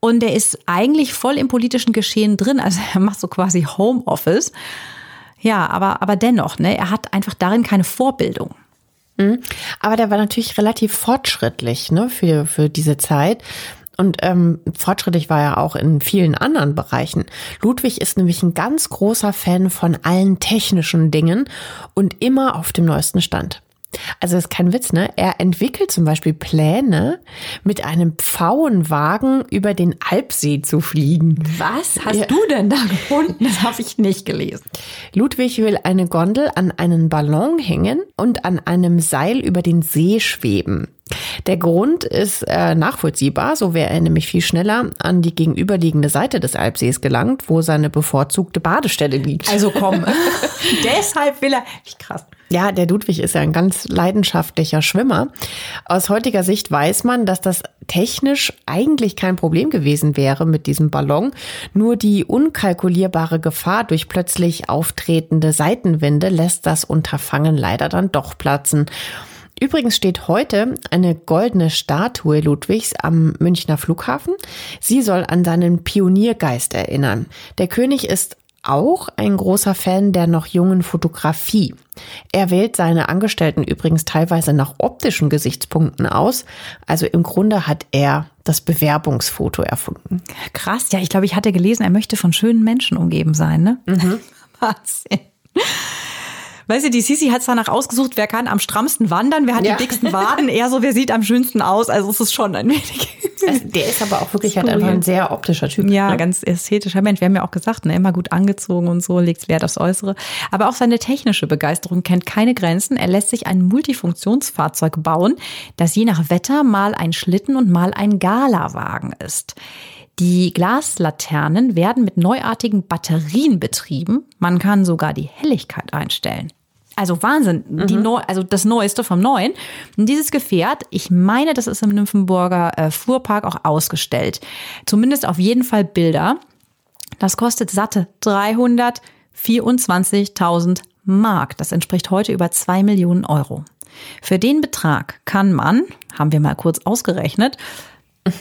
Und er ist eigentlich voll im politischen Geschehen drin. Also er macht so quasi Homeoffice. Ja, aber, aber dennoch, ne, er hat einfach darin keine Vorbildung. Mhm. Aber der war natürlich relativ fortschrittlich ne, für, für diese Zeit. Und ähm, fortschrittlich war er auch in vielen anderen Bereichen. Ludwig ist nämlich ein ganz großer Fan von allen technischen Dingen und immer auf dem neuesten Stand. Also das ist kein Witz, ne? Er entwickelt zum Beispiel Pläne, mit einem Pfauenwagen über den Alpsee zu fliegen. Was hast ja. du denn da gefunden? Das habe ich nicht gelesen. Ludwig will eine Gondel an einen Ballon hängen und an einem Seil über den See schweben. Der Grund ist äh, nachvollziehbar, so wäre er nämlich viel schneller an die gegenüberliegende Seite des Alpsees gelangt, wo seine bevorzugte Badestelle liegt. Also komm, deshalb will er, wie krass. Ja, der Ludwig ist ja ein ganz leidenschaftlicher Schwimmer. Aus heutiger Sicht weiß man, dass das technisch eigentlich kein Problem gewesen wäre mit diesem Ballon. Nur die unkalkulierbare Gefahr durch plötzlich auftretende Seitenwinde lässt das Unterfangen leider dann doch platzen. Übrigens steht heute eine goldene Statue Ludwigs am Münchner Flughafen. Sie soll an seinen Pioniergeist erinnern. Der König ist auch ein großer Fan der noch jungen Fotografie. Er wählt seine Angestellten übrigens teilweise nach optischen Gesichtspunkten aus. Also im Grunde hat er das Bewerbungsfoto erfunden. Krass, ja, ich glaube, ich hatte gelesen, er möchte von schönen Menschen umgeben sein, ne? Mhm. Wahnsinn. Weißt du, die Sisi hat es danach ausgesucht, wer kann am strammsten wandern, wer hat ja. die dicksten Waden, eher so, wer sieht am schönsten aus. Also es ist schon ein wenig. Also der ist aber auch wirklich halt einfach ein sehr optischer Typ. Ja, ne? ganz ästhetischer Mensch. Wir haben ja auch gesagt, ne, immer gut angezogen und so, legt Wert aufs Äußere. Aber auch seine technische Begeisterung kennt keine Grenzen. Er lässt sich ein Multifunktionsfahrzeug bauen, das je nach Wetter mal ein Schlitten und mal ein Galawagen ist. Die Glaslaternen werden mit neuartigen Batterien betrieben. Man kann sogar die Helligkeit einstellen. Also Wahnsinn, mhm. die Neu also das Neueste vom Neuen. Und dieses Gefährt, ich meine, das ist im Nymphenburger äh, Fuhrpark auch ausgestellt. Zumindest auf jeden Fall Bilder. Das kostet satte 324.000 Mark. Das entspricht heute über zwei Millionen Euro. Für den Betrag kann man, haben wir mal kurz ausgerechnet,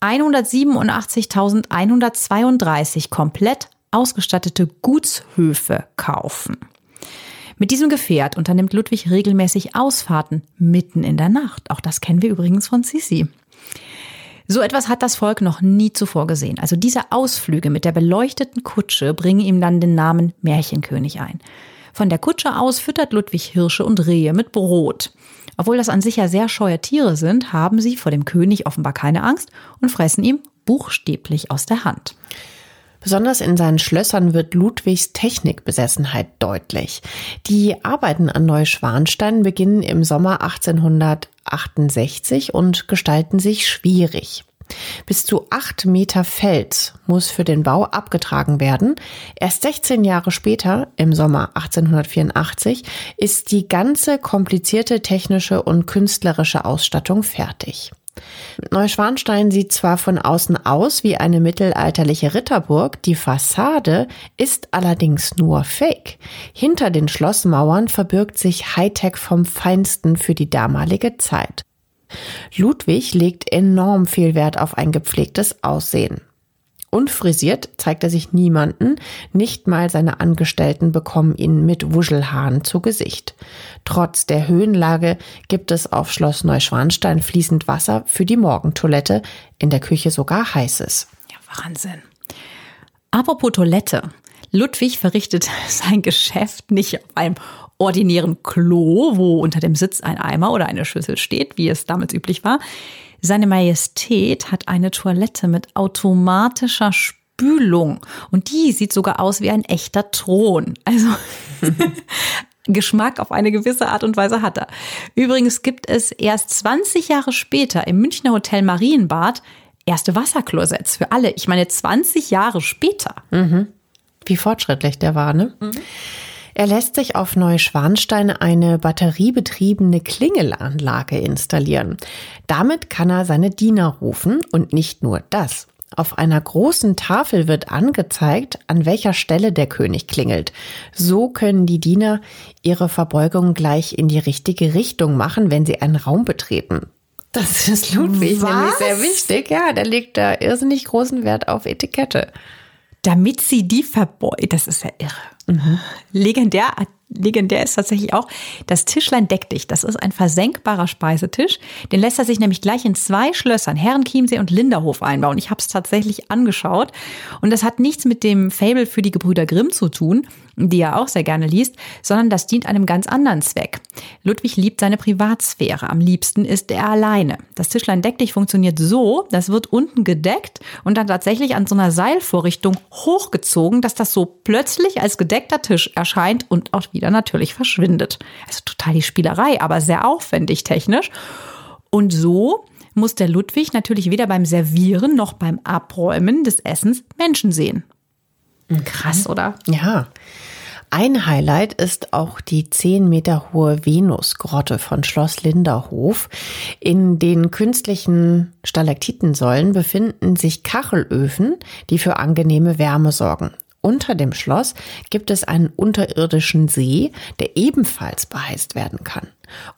187.132 komplett ausgestattete Gutshöfe kaufen. Mit diesem Gefährt unternimmt Ludwig regelmäßig Ausfahrten mitten in der Nacht. Auch das kennen wir übrigens von Sisi. So etwas hat das Volk noch nie zuvor gesehen. Also diese Ausflüge mit der beleuchteten Kutsche bringen ihm dann den Namen Märchenkönig ein. Von der Kutsche aus füttert Ludwig Hirsche und Rehe mit Brot. Obwohl das an sich ja sehr scheue Tiere sind, haben sie vor dem König offenbar keine Angst und fressen ihm buchstäblich aus der Hand. Besonders in seinen Schlössern wird Ludwigs Technikbesessenheit deutlich. Die Arbeiten an Neuschwanstein beginnen im Sommer 1868 und gestalten sich schwierig. Bis zu acht Meter Fels muss für den Bau abgetragen werden. Erst 16 Jahre später, im Sommer 1884, ist die ganze komplizierte technische und künstlerische Ausstattung fertig. Neuschwanstein sieht zwar von außen aus wie eine mittelalterliche Ritterburg, die Fassade ist allerdings nur Fake. Hinter den Schlossmauern verbirgt sich Hightech vom Feinsten für die damalige Zeit. Ludwig legt enorm viel Wert auf ein gepflegtes Aussehen. Unfrisiert zeigt er sich niemanden, nicht mal seine Angestellten bekommen ihn mit Wuschelhaaren zu Gesicht. Trotz der Höhenlage gibt es auf Schloss Neuschwanstein fließend Wasser für die Morgentoilette, in der Küche sogar heißes. Ja, Wahnsinn. Apropos Toilette. Ludwig verrichtet sein Geschäft nicht auf einem ordinären Klo, wo unter dem Sitz ein Eimer oder eine Schüssel steht, wie es damals üblich war. Seine Majestät hat eine Toilette mit automatischer Spülung und die sieht sogar aus wie ein echter Thron. Also Geschmack auf eine gewisse Art und Weise hat er. Übrigens gibt es erst 20 Jahre später im Münchner Hotel Marienbad erste Wasserklosetts für alle. Ich meine 20 Jahre später. Mhm. Wie fortschrittlich der war, ne? Mhm. Er lässt sich auf Neuschwanstein eine batteriebetriebene Klingelanlage installieren. Damit kann er seine Diener rufen und nicht nur das. Auf einer großen Tafel wird angezeigt, an welcher Stelle der König klingelt. So können die Diener ihre Verbeugung gleich in die richtige Richtung machen, wenn sie einen Raum betreten. Das ist Ludwig Was? nämlich sehr wichtig. Ja, der legt da irrsinnig großen Wert auf Etikette. Damit sie die verbeugt, das ist ja irre. Mhm. Legendär, legendär ist tatsächlich auch das Tischlein deck dich. Das ist ein versenkbarer Speisetisch. Den lässt er sich nämlich gleich in zwei Schlössern, Herrenchiemsee und Linderhof einbauen. Ich habe es tatsächlich angeschaut. Und das hat nichts mit dem Fable für die Gebrüder Grimm zu tun, die er auch sehr gerne liest, sondern das dient einem ganz anderen Zweck. Ludwig liebt seine Privatsphäre. Am liebsten ist er alleine. Das Tischlein deck dich funktioniert so, das wird unten gedeckt und dann tatsächlich an so einer Seilvorrichtung hochgezogen, dass das so plötzlich als gedeckter Tisch erscheint und auch wieder natürlich verschwindet. Also total die Spielerei, aber sehr aufwendig technisch. Und so muss der Ludwig natürlich weder beim Servieren noch beim Abräumen des Essens Menschen sehen. Krass, oder? Ja. Ein Highlight ist auch die 10 Meter hohe Venusgrotte von Schloss Linderhof. In den künstlichen Stalaktitensäulen befinden sich Kachelöfen, die für angenehme Wärme sorgen. Unter dem Schloss gibt es einen unterirdischen See, der ebenfalls beheizt werden kann.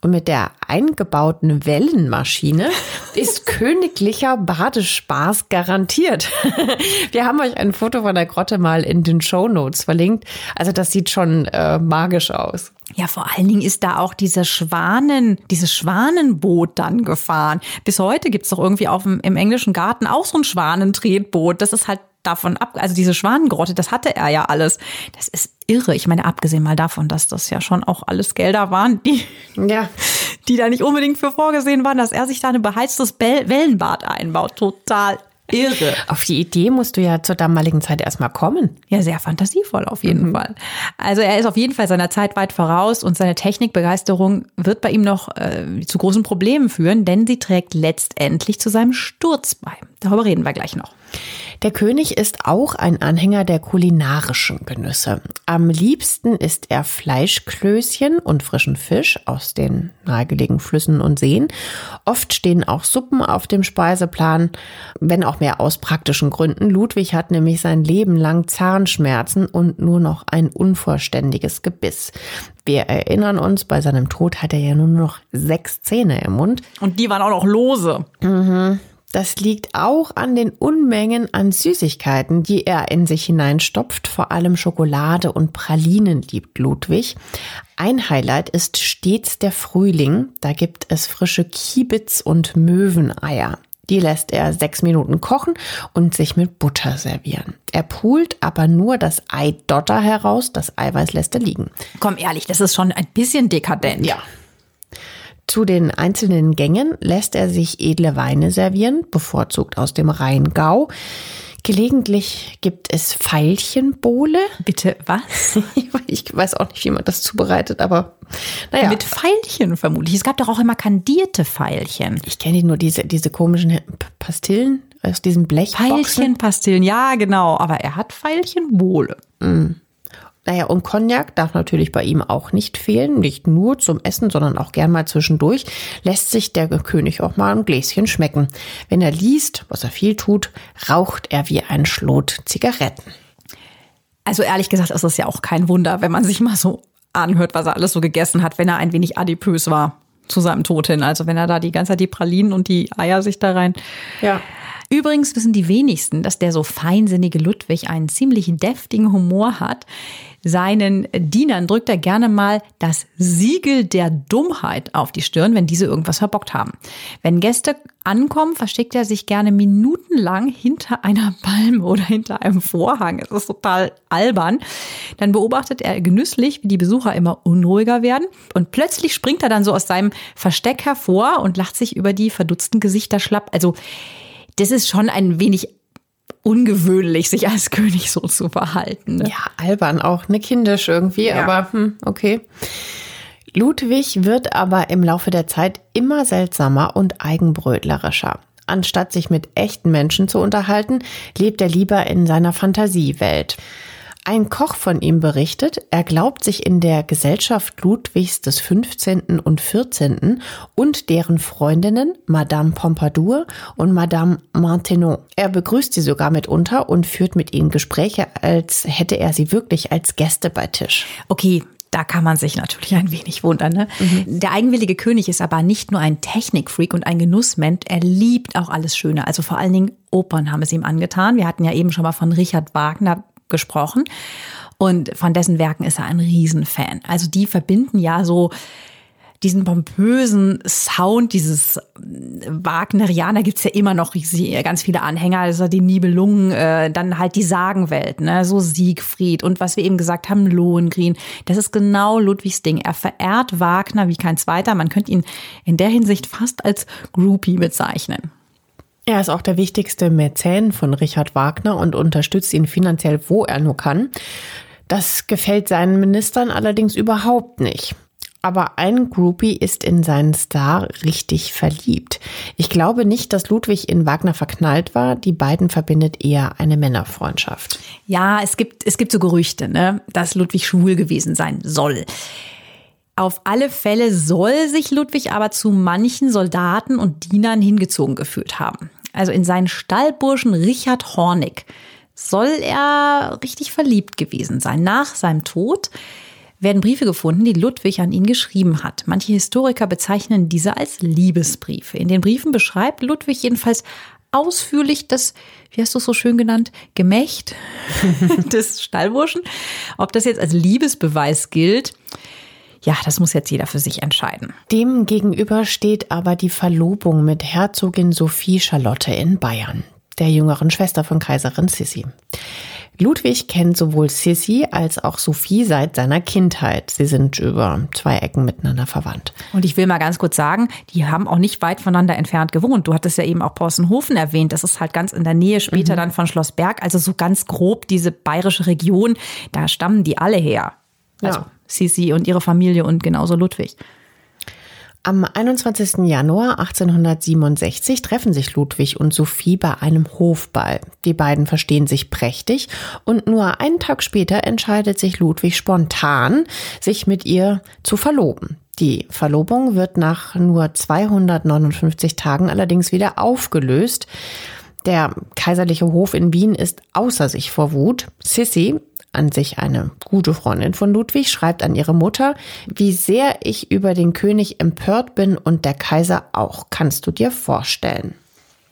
Und mit der eingebauten Wellenmaschine ist königlicher Badespaß garantiert. Wir haben euch ein Foto von der Grotte mal in den Show Notes verlinkt. Also das sieht schon äh, magisch aus. Ja, vor allen Dingen ist da auch dieser Schwanen, dieses Schwanenboot dann gefahren. Bis heute gibt's doch irgendwie auf dem, im englischen Garten auch so ein Schwanentretboot. Das ist halt davon ab, also diese Schwanengrotte, das hatte er ja alles. Das ist irre. Ich meine, abgesehen mal davon, dass das ja schon auch alles Gelder waren, die, ja. die da nicht unbedingt für vorgesehen waren, dass er sich da ein beheiztes Wellenbad einbaut. Total Irre. Auf die Idee musst du ja zur damaligen Zeit erstmal kommen. Ja, sehr fantasievoll auf jeden mhm. Fall. Also er ist auf jeden Fall seiner Zeit weit voraus und seine Technikbegeisterung wird bei ihm noch äh, zu großen Problemen führen, denn sie trägt letztendlich zu seinem Sturz bei. Darüber reden wir gleich noch. Der König ist auch ein Anhänger der kulinarischen Genüsse. Am liebsten isst er Fleischklößchen und frischen Fisch aus den nahegelegenen Flüssen und Seen. Oft stehen auch Suppen auf dem Speiseplan, wenn auch mehr aus praktischen Gründen. Ludwig hat nämlich sein Leben lang Zahnschmerzen und nur noch ein unvollständiges Gebiss. Wir erinnern uns, bei seinem Tod hat er ja nur noch sechs Zähne im Mund. Und die waren auch noch lose. Mhm. Das liegt auch an den Unmengen an Süßigkeiten, die er in sich hineinstopft. Vor allem Schokolade und Pralinen liebt Ludwig. Ein Highlight ist stets der Frühling. Da gibt es frische Kiebitz und Möweneier. Die lässt er sechs Minuten kochen und sich mit Butter servieren. Er pult aber nur das Eidotter heraus, das Eiweiß lässt er liegen. Komm ehrlich, das ist schon ein bisschen dekadent. Ja, zu den einzelnen Gängen lässt er sich edle Weine servieren, bevorzugt aus dem Rheingau. Gelegentlich gibt es Veilchenbowle. Bitte was? Ich weiß auch nicht, wie man das zubereitet, aber naja. Mit Veilchen vermutlich. Es gab doch auch immer kandierte Veilchen. Ich kenne nur diese, diese komischen Pastillen aus diesem Blech. Veilchenpastillen, ja genau. Aber er hat Veilchenbowle. Mm. Naja, und Cognac darf natürlich bei ihm auch nicht fehlen. Nicht nur zum Essen, sondern auch gern mal zwischendurch. Lässt sich der König auch mal ein Gläschen schmecken. Wenn er liest, was er viel tut, raucht er wie ein Schlot Zigaretten. Also ehrlich gesagt ist das ja auch kein Wunder, wenn man sich mal so anhört, was er alles so gegessen hat, wenn er ein wenig adipös war zu seinem Tod hin. Also wenn er da die ganze Zeit die Pralinen und die Eier sich da rein. Ja. Übrigens wissen die wenigsten, dass der so feinsinnige Ludwig einen ziemlich deftigen Humor hat. Seinen Dienern drückt er gerne mal das Siegel der Dummheit auf die Stirn, wenn diese irgendwas verbockt haben. Wenn Gäste ankommen, versteckt er sich gerne minutenlang hinter einer Palme oder hinter einem Vorhang. Es ist total albern. Dann beobachtet er genüsslich, wie die Besucher immer unruhiger werden. Und plötzlich springt er dann so aus seinem Versteck hervor und lacht sich über die verdutzten Gesichter schlapp. Also, das ist schon ein wenig ungewöhnlich, sich als König so zu verhalten. Ne? Ja, albern auch, ne kindisch irgendwie, ja. aber hm, okay. Ludwig wird aber im Laufe der Zeit immer seltsamer und eigenbrötlerischer. Anstatt sich mit echten Menschen zu unterhalten, lebt er lieber in seiner Fantasiewelt. Ein Koch von ihm berichtet, er glaubt sich in der Gesellschaft Ludwigs des 15. und 14. und deren Freundinnen Madame Pompadour und Madame Maintenon. Er begrüßt sie sogar mitunter und führt mit ihnen Gespräche, als hätte er sie wirklich als Gäste bei Tisch. Okay, da kann man sich natürlich ein wenig wundern. Ne? Mhm. Der eigenwillige König ist aber nicht nur ein Technikfreak und ein Genussmensch, er liebt auch alles Schöne. Also vor allen Dingen Opern haben es ihm angetan. Wir hatten ja eben schon mal von Richard Wagner gesprochen. Und von dessen Werken ist er ein Riesenfan. Also die verbinden ja so diesen pompösen Sound, dieses Wagnerianer gibt's ja immer noch ganz viele Anhänger, also die Nibelungen, äh, dann halt die Sagenwelt, ne? so Siegfried und was wir eben gesagt haben, Lohengrin. Das ist genau Ludwigs Ding. Er verehrt Wagner wie kein zweiter. Man könnte ihn in der Hinsicht fast als Groupie bezeichnen. Er ist auch der wichtigste Mäzen von Richard Wagner und unterstützt ihn finanziell, wo er nur kann. Das gefällt seinen Ministern allerdings überhaupt nicht. Aber ein Groupie ist in seinen Star richtig verliebt. Ich glaube nicht, dass Ludwig in Wagner verknallt war. Die beiden verbindet eher eine Männerfreundschaft. Ja, es gibt, es gibt so Gerüchte, ne, dass Ludwig schwul gewesen sein soll. Auf alle Fälle soll sich Ludwig aber zu manchen Soldaten und Dienern hingezogen gefühlt haben. Also in seinen Stallburschen Richard Hornig soll er richtig verliebt gewesen sein. Nach seinem Tod werden Briefe gefunden, die Ludwig an ihn geschrieben hat. Manche Historiker bezeichnen diese als Liebesbriefe. In den Briefen beschreibt Ludwig jedenfalls ausführlich das, wie hast du es so schön genannt, Gemächt des Stallburschen. Ob das jetzt als Liebesbeweis gilt, ja, das muss jetzt jeder für sich entscheiden. Dem gegenüber steht aber die Verlobung mit Herzogin Sophie Charlotte in Bayern, der jüngeren Schwester von Kaiserin Sissi. Ludwig kennt sowohl Sissi als auch Sophie seit seiner Kindheit. Sie sind über zwei Ecken miteinander verwandt. Und ich will mal ganz kurz sagen, die haben auch nicht weit voneinander entfernt gewohnt. Du hattest ja eben auch Possenhofen erwähnt. Das ist halt ganz in der Nähe später mhm. dann von Schloss Berg. Also so ganz grob diese bayerische Region, da stammen die alle her. Also ja. Sissi und ihre Familie und genauso Ludwig. Am 21. Januar 1867 treffen sich Ludwig und Sophie bei einem Hofball. Die beiden verstehen sich prächtig und nur einen Tag später entscheidet sich Ludwig spontan, sich mit ihr zu verloben. Die Verlobung wird nach nur 259 Tagen allerdings wieder aufgelöst. Der kaiserliche Hof in Wien ist außer sich vor Wut. Sissy, an sich eine gute Freundin von Ludwig, schreibt an ihre Mutter, wie sehr ich über den König empört bin und der Kaiser auch. Kannst du dir vorstellen?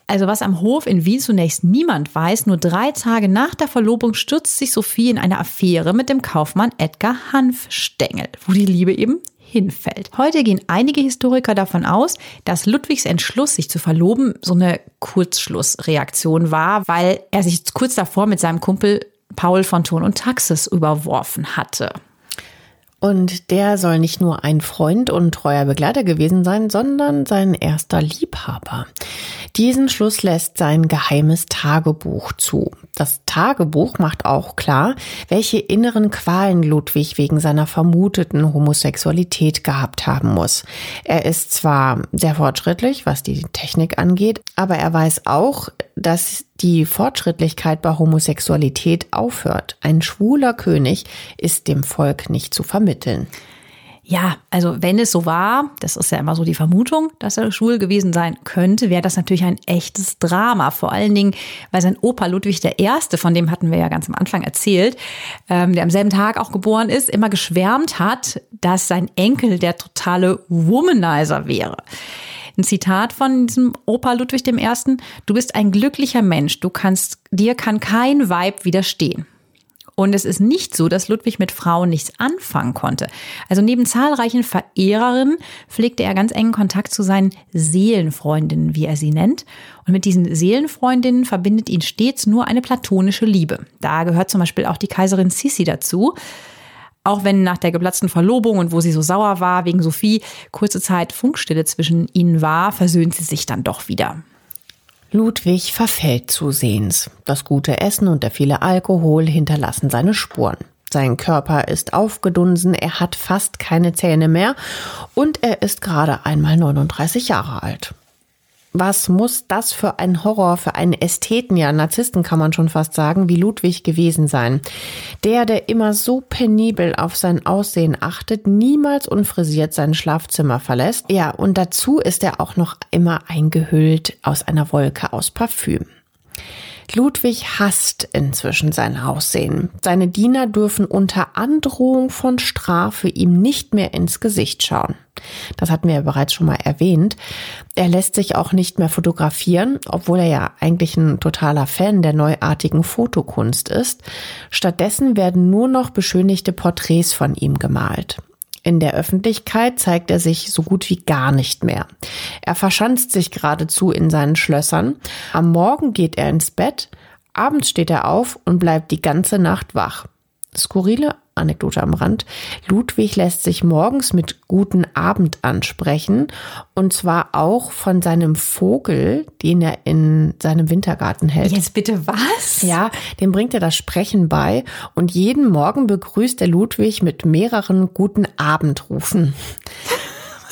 Also was am Hof in Wien zunächst niemand weiß, nur drei Tage nach der Verlobung stürzt sich Sophie in eine Affäre mit dem Kaufmann Edgar Hanfstengel, wo die Liebe eben hinfällt. Heute gehen einige Historiker davon aus, dass Ludwigs Entschluss, sich zu verloben, so eine Kurzschlussreaktion war, weil er sich kurz davor mit seinem Kumpel Paul von Thurn und Taxis überworfen hatte. Und der soll nicht nur ein Freund und treuer Begleiter gewesen sein, sondern sein erster Liebhaber. Diesen Schluss lässt sein geheimes Tagebuch zu. Das Tagebuch macht auch klar, welche inneren Qualen Ludwig wegen seiner vermuteten Homosexualität gehabt haben muss. Er ist zwar sehr fortschrittlich, was die Technik angeht, aber er weiß auch, dass die Fortschrittlichkeit bei Homosexualität aufhört. Ein schwuler König ist dem Volk nicht zu vermitteln. Ja, also wenn es so war, das ist ja immer so die Vermutung, dass er schwul gewesen sein könnte, wäre das natürlich ein echtes Drama. Vor allen Dingen, weil sein Opa Ludwig I., von dem hatten wir ja ganz am Anfang erzählt, ähm, der am selben Tag auch geboren ist, immer geschwärmt hat, dass sein Enkel der totale Womanizer wäre. Ein Zitat von diesem Opa Ludwig I. Du bist ein glücklicher Mensch. Du kannst, dir kann kein Weib widerstehen. Und es ist nicht so, dass Ludwig mit Frauen nichts anfangen konnte. Also neben zahlreichen Verehrerinnen pflegte er ganz engen Kontakt zu seinen Seelenfreundinnen, wie er sie nennt. Und mit diesen Seelenfreundinnen verbindet ihn stets nur eine platonische Liebe. Da gehört zum Beispiel auch die Kaiserin Sissi dazu. Auch wenn nach der geplatzten Verlobung und wo sie so sauer war wegen Sophie kurze Zeit Funkstille zwischen ihnen war, versöhnt sie sich dann doch wieder. Ludwig verfällt zusehends. Das gute Essen und der viele Alkohol hinterlassen seine Spuren. Sein Körper ist aufgedunsen, er hat fast keine Zähne mehr und er ist gerade einmal 39 Jahre alt was muss das für ein Horror, für einen Ästheten, ja Narzissten kann man schon fast sagen, wie Ludwig gewesen sein. Der, der immer so penibel auf sein Aussehen achtet, niemals unfrisiert sein Schlafzimmer verlässt. Ja, und dazu ist er auch noch immer eingehüllt aus einer Wolke aus Parfüm. Ludwig hasst inzwischen sein Aussehen. Seine Diener dürfen unter Androhung von Strafe ihm nicht mehr ins Gesicht schauen. Das hatten wir ja bereits schon mal erwähnt. Er lässt sich auch nicht mehr fotografieren, obwohl er ja eigentlich ein totaler Fan der neuartigen Fotokunst ist. Stattdessen werden nur noch beschönigte Porträts von ihm gemalt. In der Öffentlichkeit zeigt er sich so gut wie gar nicht mehr. Er verschanzt sich geradezu in seinen Schlössern. Am Morgen geht er ins Bett, abends steht er auf und bleibt die ganze Nacht wach. Skurrile, Anekdote am Rand. Ludwig lässt sich morgens mit guten Abend ansprechen und zwar auch von seinem Vogel, den er in seinem Wintergarten hält. Jetzt bitte was? Ja, dem bringt er das Sprechen bei und jeden Morgen begrüßt er Ludwig mit mehreren guten Abendrufen.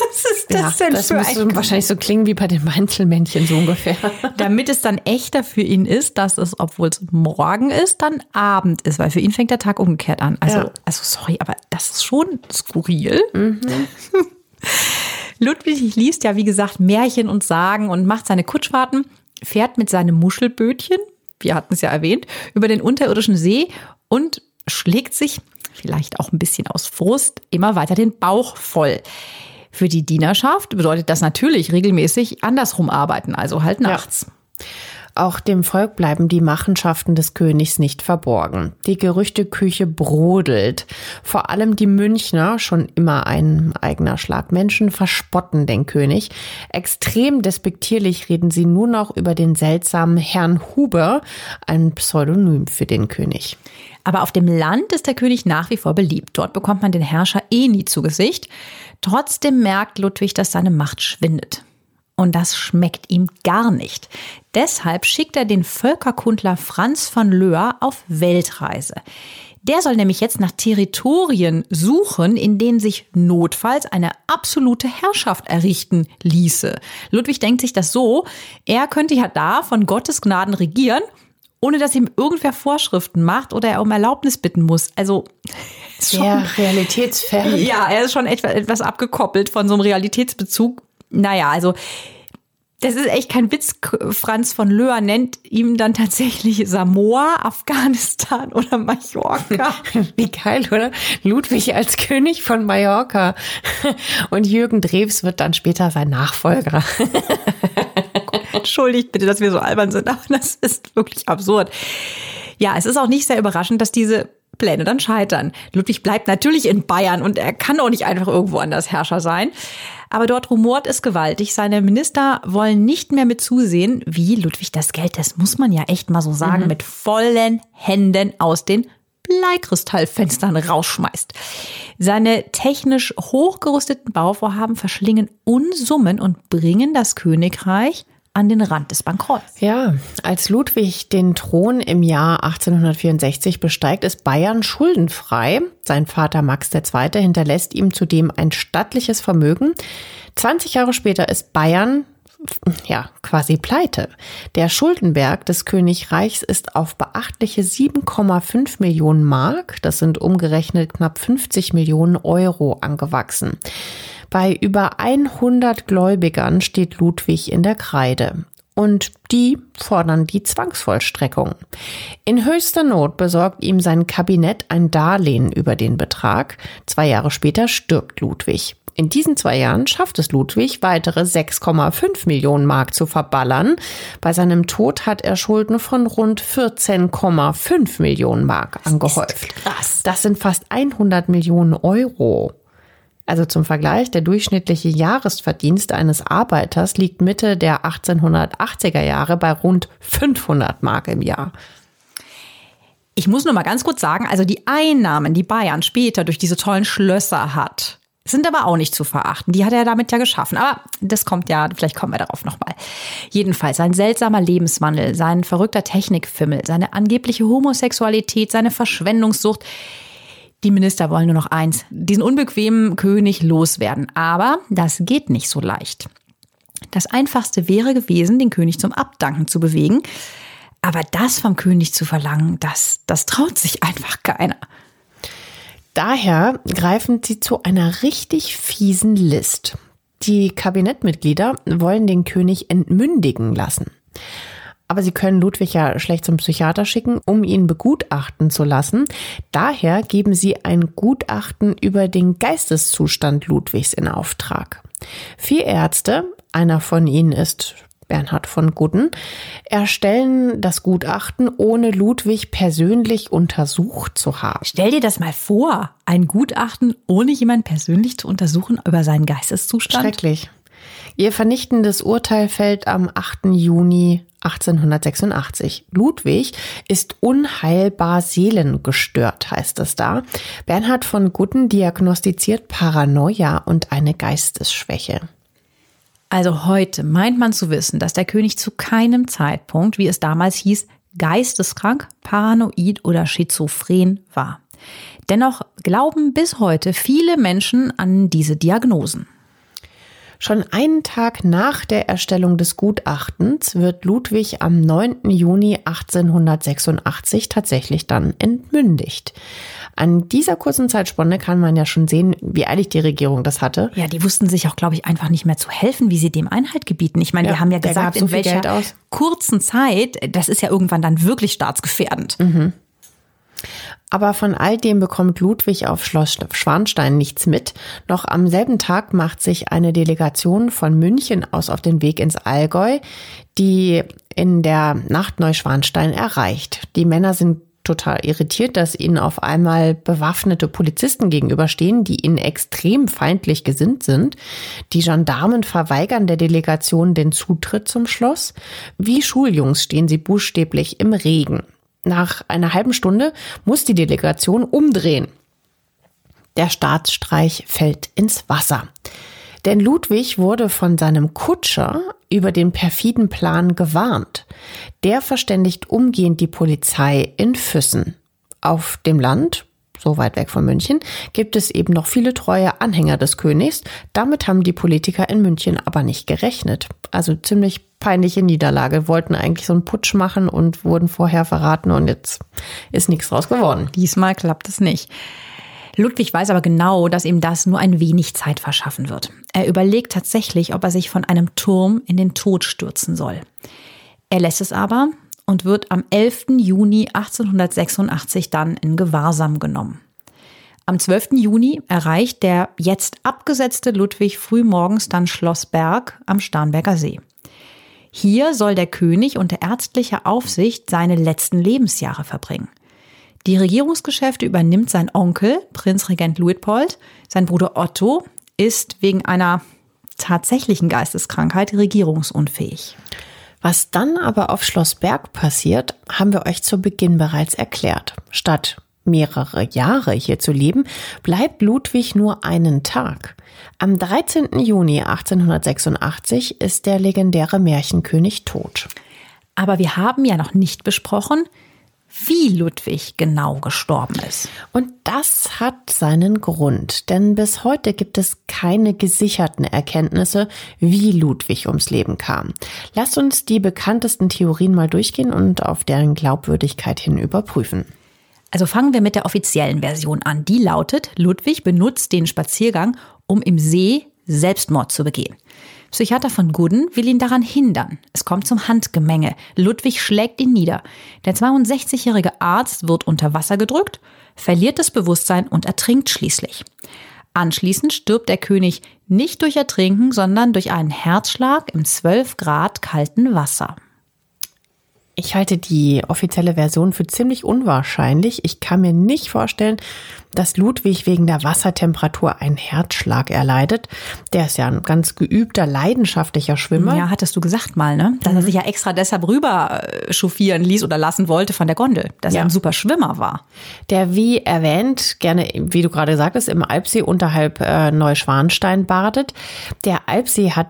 Was ist das ja, denn das für muss ein wahrscheinlich so klingen wie bei den Meinzelmännchen so ungefähr. Damit es dann echter für ihn ist, dass es, obwohl es morgen ist, dann Abend ist, weil für ihn fängt der Tag umgekehrt an. Also, Ja. also sorry, aber das ist schon skurril. Ludwig liest ja, wie gesagt, Märchen und Sagen und macht seine Kutschfahrten, fährt mit seinem Muschelbötchen, wir hatten es ja erwähnt, über den unterirdischen See und schlägt sich, vielleicht auch ein bisschen aus Frust, immer weiter den Bauch voll. Für die Dienerschaft bedeutet das natürlich regelmäßig andersrum arbeiten, also halt nachts. Auch dem Volk bleiben die Machenschaften des Königs nicht verborgen. Die Gerüchteküche brodelt. Vor allem die Münchner, schon immer ein eigener Schlag Menschen, verspotten den König. Extrem despektierlich reden sie nur noch über den seltsamen Herrn Huber, ein Pseudonym für den König. Aber auf dem Land ist der König nach wie vor beliebt. Dort bekommt man den Herrscher eh nie zu Gesicht. Trotzdem merkt Ludwig, dass seine Macht schwindet. Und das schmeckt ihm gar nicht. Deshalb schickt er den Völkerkundler Franz von Löhr auf Weltreise. Der soll nämlich jetzt nach Territorien suchen, in denen sich notfalls eine absolute Herrschaft errichten ließe. Ludwig denkt sich das so, er könnte ja da von Gottes Gnaden regieren, ohne dass ihm irgendwer Vorschriften macht oder er um Erlaubnis bitten muss. Also ist schon- Sehr realitätsfern. ja, er ist schon etwa, etwas abgekoppelt von so einem Realitätsbezug. Naja, also das ist echt kein Witz. Franz von Löhr nennt ihm dann tatsächlich Samoa, Afghanistan oder Mallorca. Wie geil, oder? Ludwig als König von Mallorca. Und Jürgen Drews wird dann später sein Nachfolger. Entschuldigt bitte, dass wir so albern sind, aber das ist wirklich absurd. Ja, es ist auch nicht sehr überraschend, dass diese Pläne dann scheitern. Ludwig bleibt natürlich in Bayern und er kann auch nicht einfach irgendwo anders Herrscher sein. Aber dort rumort es gewaltig. Seine Minister wollen nicht mehr mit zusehen, wie Ludwig das Geld, das muss man ja echt mal so sagen, mit vollen Händen aus den Bleikristallfenstern rausschmeißt. Seine technisch hochgerüsteten Bauvorhaben verschlingen Unsummen und bringen das Königreich an den Rand des Bankrotts. Ja, als Ludwig den Thron im Jahr 1864 besteigt, ist Bayern schuldenfrei. Sein Vater Max II. hinterlässt ihm zudem ein stattliches Vermögen. 20 Jahre später ist Bayern ja, quasi pleite. Der Schuldenberg des Königreichs ist auf beachtliche 7,5 Millionen Mark, das sind umgerechnet knapp 50 Millionen Euro, angewachsen. Bei über 100 Gläubigern steht Ludwig in der Kreide. Und die fordern die Zwangsvollstreckung. In höchster Not besorgt ihm sein Kabinett ein Darlehen über den Betrag. Zwei Jahre später stirbt Ludwig. In diesen zwei Jahren schafft es Ludwig, weitere 6,5 Millionen Mark zu verballern. Bei seinem Tod hat er Schulden von rund 14,5 Millionen Mark angehäuft. krass. Das sind fast 100 Millionen Euro. Also zum Vergleich, der durchschnittliche Jahresverdienst eines Arbeiters liegt Mitte der 1880er Jahre bei rund 500 Mark im Jahr. Ich muss nur mal ganz kurz sagen, also die Einnahmen, die Bayern später durch diese tollen Schlösser hat, sind aber auch nicht zu verachten. Die hat er damit ja geschaffen. Aber das kommt ja, vielleicht kommen wir darauf nochmal. Jedenfalls sein seltsamer Lebenswandel, sein verrückter Technikfimmel, seine angebliche Homosexualität, seine Verschwendungssucht. Die Minister wollen nur noch eins, diesen unbequemen König loswerden. Aber das geht nicht so leicht. Das Einfachste wäre gewesen, den König zum Abdanken zu bewegen. Aber das vom König zu verlangen, das, das traut sich einfach keiner. Daher greifen sie zu einer richtig fiesen List. Die Kabinettmitglieder wollen den König entmündigen lassen. Aber sie können Ludwig ja schlecht zum Psychiater schicken, um ihn begutachten zu lassen. Daher geben sie ein Gutachten über den Geisteszustand Ludwigs in Auftrag. Vier Ärzte, einer von ihnen ist Bernhard von Gudden, erstellen das Gutachten, ohne Ludwig persönlich untersucht zu haben. Stell dir das mal vor, ein Gutachten, ohne jemanden persönlich zu untersuchen über seinen Geisteszustand. Schrecklich. Ihr vernichtendes Urteil fällt am 8. Juni 1886. Ludwig ist unheilbar seelengestört, heißt es da. Bernhard von Gutten diagnostiziert Paranoia und eine Geistesschwäche. Also heute meint man zu wissen, dass der König zu keinem Zeitpunkt, wie es damals hieß, geisteskrank, paranoid oder schizophren war. Dennoch glauben bis heute viele Menschen an diese Diagnosen. Schon einen Tag nach der Erstellung des Gutachtens wird Ludwig am 9. Juni 1886 tatsächlich dann entmündigt. An dieser kurzen Zeitspanne kann man ja schon sehen, wie eilig die Regierung das hatte. Ja, die wussten sich auch, glaube ich, einfach nicht mehr zu helfen, wie sie dem Einhalt gebieten. Ich meine, ja, wir haben ja gesagt, so in welcher kurzen Zeit, das ist ja irgendwann dann wirklich staatsgefährdend. Mhm. Aber von all dem bekommt Ludwig auf Schloss Schwanstein nichts mit. Noch am selben Tag macht sich eine Delegation von München aus auf den Weg ins Allgäu, die in der Nacht Neuschwanstein erreicht. Die Männer sind total irritiert, dass ihnen auf einmal bewaffnete Polizisten gegenüberstehen, die ihnen extrem feindlich gesinnt sind. Die Gendarmen verweigern der Delegation den Zutritt zum Schloss. Wie Schuljungs stehen sie buchstäblich im Regen. Nach einer halben Stunde muss die Delegation umdrehen. Der Staatsstreich fällt ins Wasser. Denn Ludwig wurde von seinem Kutscher über den perfiden Plan gewarnt. Der verständigt umgehend die Polizei in Füssen. Auf dem Land, so weit weg von München, gibt es eben noch viele treue Anhänger des Königs. Damit haben die Politiker in München aber nicht gerechnet. Also ziemlich peinliche Niederlage, wollten eigentlich so einen Putsch machen und wurden vorher verraten und jetzt ist nichts draus geworden. Diesmal klappt es nicht. Ludwig weiß aber genau, dass ihm das nur ein wenig Zeit verschaffen wird. Er überlegt tatsächlich, ob er sich von einem Turm in den Tod stürzen soll. Er lässt es aber und wird am 11. Juni 1886 dann in Gewahrsam genommen. Am 12. Juni erreicht der jetzt abgesetzte Ludwig frühmorgens dann Schloss Berg am Starnberger See. Hier soll der König unter ärztlicher Aufsicht seine letzten Lebensjahre verbringen. Die Regierungsgeschäfte übernimmt sein Onkel, Prinzregent Luitpold. Sein Bruder Otto ist wegen einer tatsächlichen Geisteskrankheit regierungsunfähig. Was dann aber auf Schloss Berg passiert, haben wir euch zu Beginn bereits erklärt. Statt mehrere Jahre hier zu leben, bleibt Ludwig nur einen Tag. Am 13. Juni 1886 ist der legendäre Märchenkönig tot. Aber wir haben ja noch nicht besprochen, wie Ludwig genau gestorben ist. Und das hat seinen Grund, denn bis heute gibt es keine gesicherten Erkenntnisse, wie Ludwig ums Leben kam. Lasst uns die bekanntesten Theorien mal durchgehen und auf deren Glaubwürdigkeit hin überprüfen. Also fangen wir mit der offiziellen Version an. Die lautet, Ludwig benutzt den Spaziergang, um im See Selbstmord zu begehen. Psychiater von Gooden will ihn daran hindern. Es kommt zum Handgemenge. Ludwig schlägt ihn nieder. Der 62-jährige Arzt wird unter Wasser gedrückt, verliert das Bewusstsein und ertrinkt schließlich. Anschließend stirbt der König nicht durch Ertrinken, sondern durch einen Herzschlag im 12 Grad kalten Wasser. Ich halte die offizielle Version für ziemlich unwahrscheinlich. Ich kann mir nicht vorstellen, dass Ludwig wegen der Wassertemperatur einen Herzschlag erleidet. Der ist ja ein ganz geübter, leidenschaftlicher Schwimmer. Ja, hattest du gesagt mal, ne? Dass mhm. er sich ja extra deshalb rüber äh, chauffieren ließ oder lassen wollte von der Gondel. Dass ja. er ein super Schwimmer war. Der, wie erwähnt, gerne, wie du gerade sagtest, im Alpsee unterhalb äh, Neuschwanstein badet. Der Alpsee hat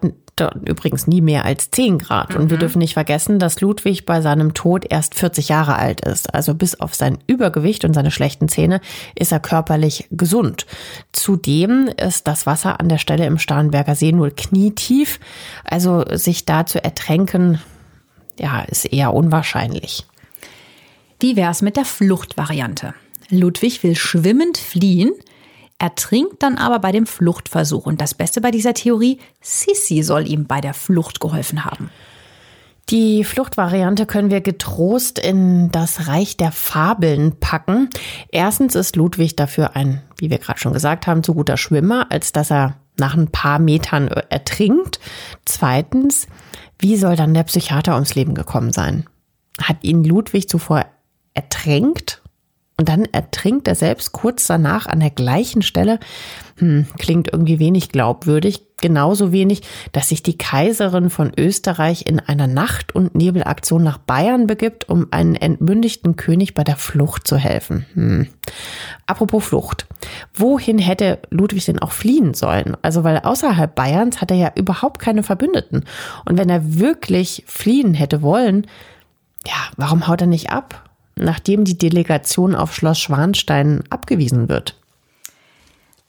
übrigens nie mehr als 10 Grad. Mhm. Und wir mhm. dürfen nicht vergessen, dass Ludwig bei seinem Tod erst 40 Jahre alt ist. Also bis auf sein Übergewicht und seine schlechten Zähne ist er körperlich gesund. Zudem ist das Wasser an der Stelle im Starnberger See nur knietief. Also sich da zu ertränken, ja, ist eher unwahrscheinlich. Wie wäre es mit der Fluchtvariante? Ludwig will schwimmend fliehen, ertrinkt dann aber bei dem Fluchtversuch. Und das Beste bei dieser Theorie, Sissi soll ihm bei der Flucht geholfen haben. Die Fluchtvariante können wir getrost in das Reich der Fabeln packen. Erstens ist Ludwig dafür ein, wie wir gerade schon gesagt haben, zu guter Schwimmer, als dass er nach ein paar Metern ertrinkt. Zweitens, wie soll dann der Psychiater ums Leben gekommen sein? Hat ihn Ludwig zuvor ertränkt Und dann ertrinkt er selbst kurz danach an der gleichen Stelle. Hm, klingt irgendwie wenig glaubwürdig. Genauso wenig, dass sich die Kaiserin von Österreich in einer Nacht- und Nebelaktion nach Bayern begibt, um einen entmündigten König bei der Flucht zu helfen. Hm. Apropos Flucht. Wohin hätte Ludwig denn auch fliehen sollen? Also, weil außerhalb Bayerns hat er ja überhaupt keine Verbündeten. Und wenn er wirklich fliehen hätte wollen, ja, warum haut er nicht ab? Nachdem die Delegation auf Schloss Schwanstein abgewiesen wird.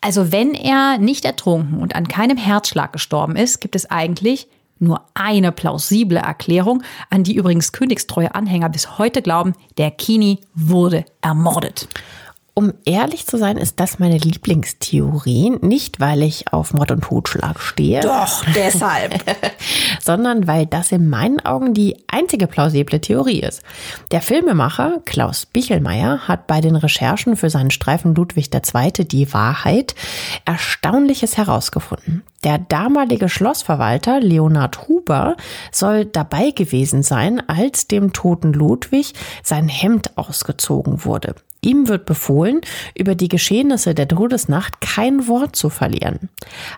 Also wenn er nicht ertrunken und an keinem Herzschlag gestorben ist, gibt es eigentlich nur eine plausible Erklärung, an die übrigens königstreue Anhänger bis heute glauben, der Kini wurde ermordet. Um ehrlich zu sein, ist das meine Lieblingstheorie. Nicht, weil ich auf Mord und Totschlag stehe. Doch, deshalb. sondern weil das in meinen Augen die einzige plausible Theorie ist. Der Filmemacher Klaus Bichelmeier hat bei den Recherchen für seinen Streifen Ludwig II. die Wahrheit Erstaunliches herausgefunden. Der damalige Schlossverwalter Leonhard Huber soll dabei gewesen sein, als dem toten Ludwig sein Hemd ausgezogen wurde. Ihm wird befohlen, über die Geschehnisse der Todesnacht kein Wort zu verlieren.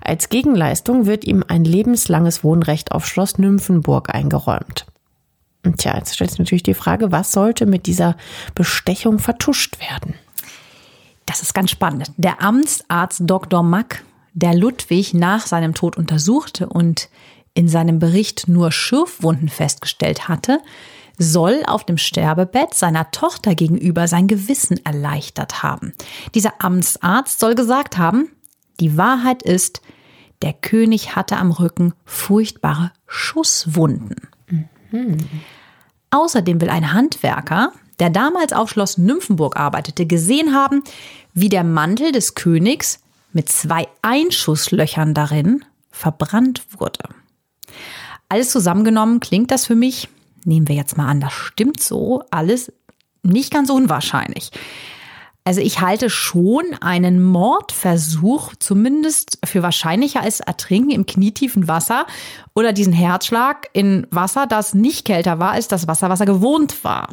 Als Gegenleistung wird ihm ein lebenslanges Wohnrecht auf Schloss Nymphenburg eingeräumt. Und tja, jetzt stellt sich natürlich die Frage, was sollte mit dieser Bestechung vertuscht werden? Das ist ganz spannend. Der Amtsarzt Dr. Mack, der Ludwig nach seinem Tod untersuchte und in seinem Bericht nur Schürfwunden festgestellt hatte, soll auf dem Sterbebett seiner Tochter gegenüber sein Gewissen erleichtert haben. Dieser Amtsarzt soll gesagt haben, die Wahrheit ist, der König hatte am Rücken furchtbare Schusswunden. Mhm. Außerdem will ein Handwerker, der damals auf Schloss Nymphenburg arbeitete, gesehen haben, wie der Mantel des Königs mit zwei Einschusslöchern darin verbrannt wurde. Alles zusammengenommen klingt das für mich nehmen wir jetzt mal an, das stimmt so, alles nicht ganz unwahrscheinlich. Also ich halte schon einen Mordversuch zumindest für wahrscheinlicher als Ertrinken im knietiefen Wasser oder diesen Herzschlag in Wasser, das nicht kälter war als das Wasser, was er gewohnt war.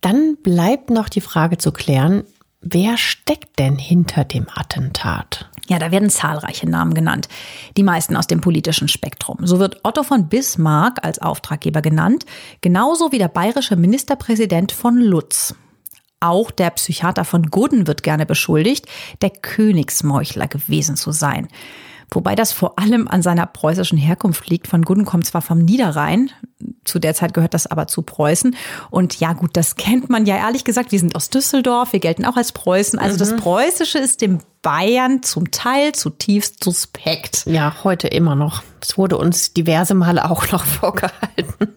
Dann bleibt noch die Frage zu klären, wer steckt denn hinter dem Attentat? Ja, da werden zahlreiche Namen genannt, die meisten aus dem politischen Spektrum. So wird Otto von Bismarck als Auftraggeber genannt, genauso wie der bayerische Ministerpräsident von Lutz. Auch der Psychiater von Gudden wird gerne beschuldigt, der Königsmeuchler gewesen zu sein. Wobei das vor allem an seiner preußischen Herkunft liegt. Von Gudden kommt zwar vom Niederrhein, zu der Zeit gehört das aber zu Preußen. Und ja, gut, das kennt man ja ehrlich gesagt. Wir sind aus Düsseldorf, wir gelten auch als Preußen. Also mhm. das Preußische ist dem Bayern zum Teil zutiefst suspekt. Ja, heute immer noch. Es wurde uns diverse Male auch noch vorgehalten.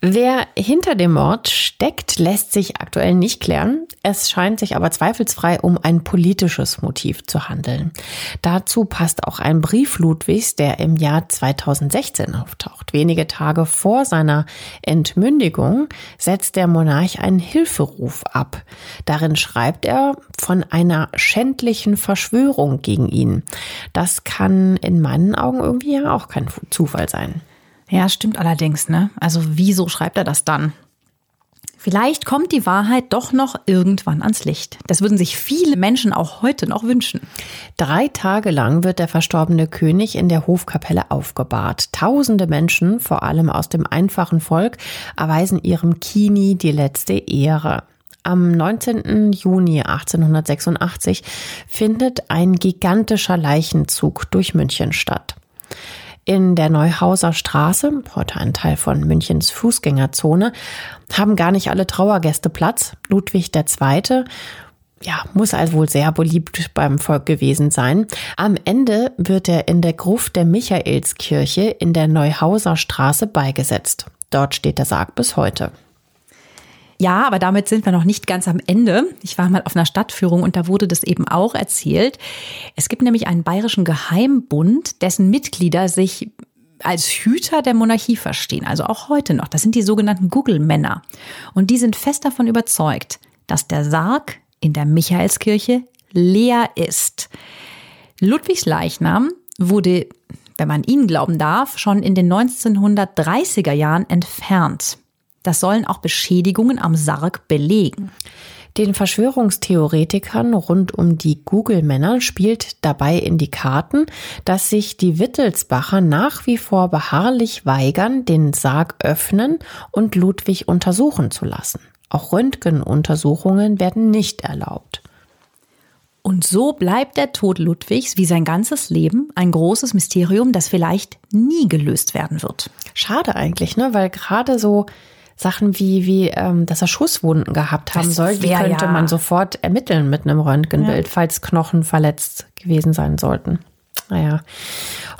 Wer hinter dem Mord steckt, lässt sich aktuell nicht klären. Es scheint sich aber zweifelsfrei um ein politisches Motiv zu handeln. Dazu passt auch ein Brief Ludwigs, der im Jahr 2016 auftaucht. Wenige Tage vor seiner Entmündigung setzt der Monarch einen Hilferuf ab. Darin schreibt er von einer schändlichen Verschwörung gegen ihn. Das kann in meinen Augen irgendwie ja auch kein Zufall sein. Ja, stimmt allerdings, ne? Also wieso schreibt er das dann? Vielleicht kommt die Wahrheit doch noch irgendwann ans Licht. Das würden sich viele Menschen auch heute noch wünschen. Drei Tage lang wird der verstorbene König in der Hofkapelle aufgebahrt. Tausende Menschen, vor allem aus dem einfachen Volk, erweisen ihrem Kini die letzte Ehre. Am 19. Juni 1886 findet ein gigantischer Leichenzug durch München statt. In der Neuhauser Straße, heute ein Teil von Münchens Fußgängerzone, haben gar nicht alle Trauergäste Platz. Ludwig II ja, muss also wohl sehr beliebt beim Volk gewesen sein. Am Ende wird er in der Gruft der Michaelskirche in der Neuhauser Straße beigesetzt. Dort steht der Sarg bis heute. Ja, aber damit sind wir noch nicht ganz am Ende. Ich war mal auf einer Stadtführung und da wurde das eben auch erzählt. Es gibt nämlich einen bayerischen Geheimbund, dessen Mitglieder sich als Hüter der Monarchie verstehen, also auch heute noch. Das sind die sogenannten Google-Männer. Und die sind fest davon überzeugt, dass der Sarg in der Michaelskirche leer ist. Ludwigs Leichnam wurde, wenn man ihnen glauben darf, schon in den 1930er Jahren entfernt. Das sollen auch Beschädigungen am Sarg belegen. Den Verschwörungstheoretikern rund um die Google-Männer spielt dabei in die Karten, dass sich die Wittelsbacher nach wie vor beharrlich weigern, den Sarg öffnen und Ludwig untersuchen zu lassen. Auch Röntgenuntersuchungen werden nicht erlaubt. Und so bleibt der Tod Ludwigs wie sein ganzes Leben ein großes Mysterium, das vielleicht nie gelöst werden wird. Schade eigentlich, ne? Weil gerade so Sachen wie, wie ähm, dass er Schusswunden gehabt haben Das soll, die könnte ja- man sofort ermitteln mit einem Röntgenbild, Ja. falls Knochen verletzt gewesen sein sollten. Naja,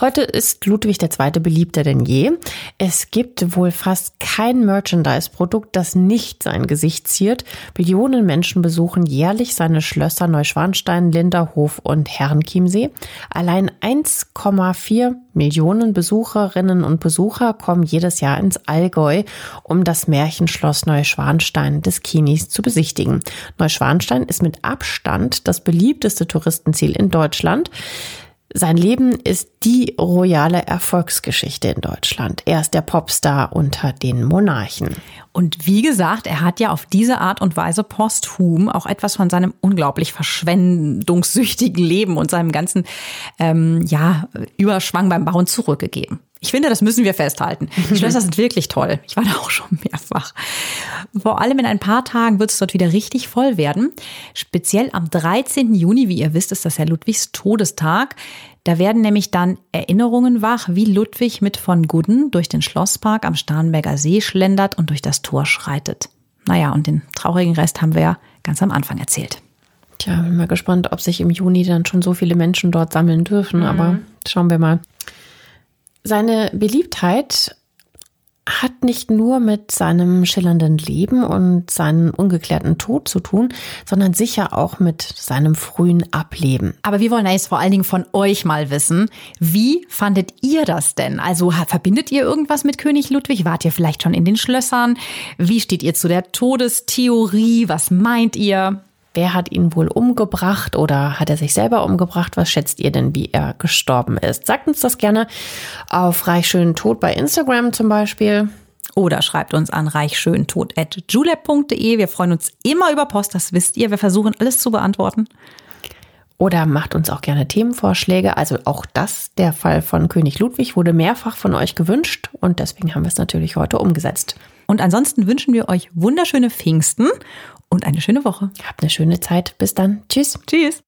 heute ist Ludwig II. beliebter denn je. Es gibt wohl fast kein Merchandise-Produkt, das nicht sein Gesicht ziert. Millionen Menschen besuchen jährlich seine Schlösser Neuschwanstein, Linderhof und Herrenchiemsee. Allein 1,4 Millionen Besucherinnen und Besucher kommen jedes Jahr ins Allgäu, um das Märchenschloss Neuschwanstein des Kinis zu besichtigen. Neuschwanstein ist mit Abstand das beliebteste Touristenziel in Deutschland. Sein Leben ist die royale Erfolgsgeschichte in Deutschland. Er ist der Popstar unter den Monarchen. Und wie gesagt, er hat ja auf diese Art und Weise posthum auch etwas von seinem unglaublich verschwendungssüchtigen Leben und seinem ganzen ähm, ja, Überschwang beim Bauen zurückgegeben. Ich finde, das müssen wir festhalten. Die Schlösser sind wirklich toll. Ich war da auch schon mehrfach. Vor allem in ein paar Tagen wird es dort wieder richtig voll werden. Speziell am 13. Juni, wie ihr wisst, ist das ja Ludwigs Todestag. Da werden nämlich dann Erinnerungen wach, wie Ludwig mit von Gudden durch den Schlosspark am Starnberger See schlendert und durch das Tor schreitet. Naja, und den traurigen Rest haben wir ja ganz am Anfang erzählt. Tja, bin mal gespannt, ob sich im Juni dann schon so viele Menschen dort sammeln dürfen, aber schauen wir mal. Seine Beliebtheit hat nicht nur mit seinem schillernden Leben und seinem ungeklärten Tod zu tun, sondern sicher auch mit seinem frühen Ableben. Aber wir wollen ja jetzt vor allen Dingen von euch mal wissen, wie fandet ihr das denn? Also verbindet ihr irgendwas mit König Ludwig? Wart ihr vielleicht schon in den Schlössern? Wie steht ihr zu der Todestheorie? Was meint ihr? Wer hat ihn wohl umgebracht oder hat er sich selber umgebracht? Was schätzt ihr denn, wie er gestorben ist? Sagt uns das gerne auf Reich Schön Tod bei Instagram zum Beispiel. Oder schreibt uns an reichschöntod.julep.de. Wir freuen uns immer über Post, das wisst ihr. Wir versuchen alles zu beantworten. Oder macht uns auch gerne Themenvorschläge. Also auch das, der Fall von König Ludwig, wurde mehrfach von euch gewünscht und deswegen haben wir es natürlich heute umgesetzt. Und ansonsten wünschen wir euch wunderschöne Pfingsten und eine schöne Woche. Habt eine schöne Zeit. Bis dann. Tschüss. Tschüss.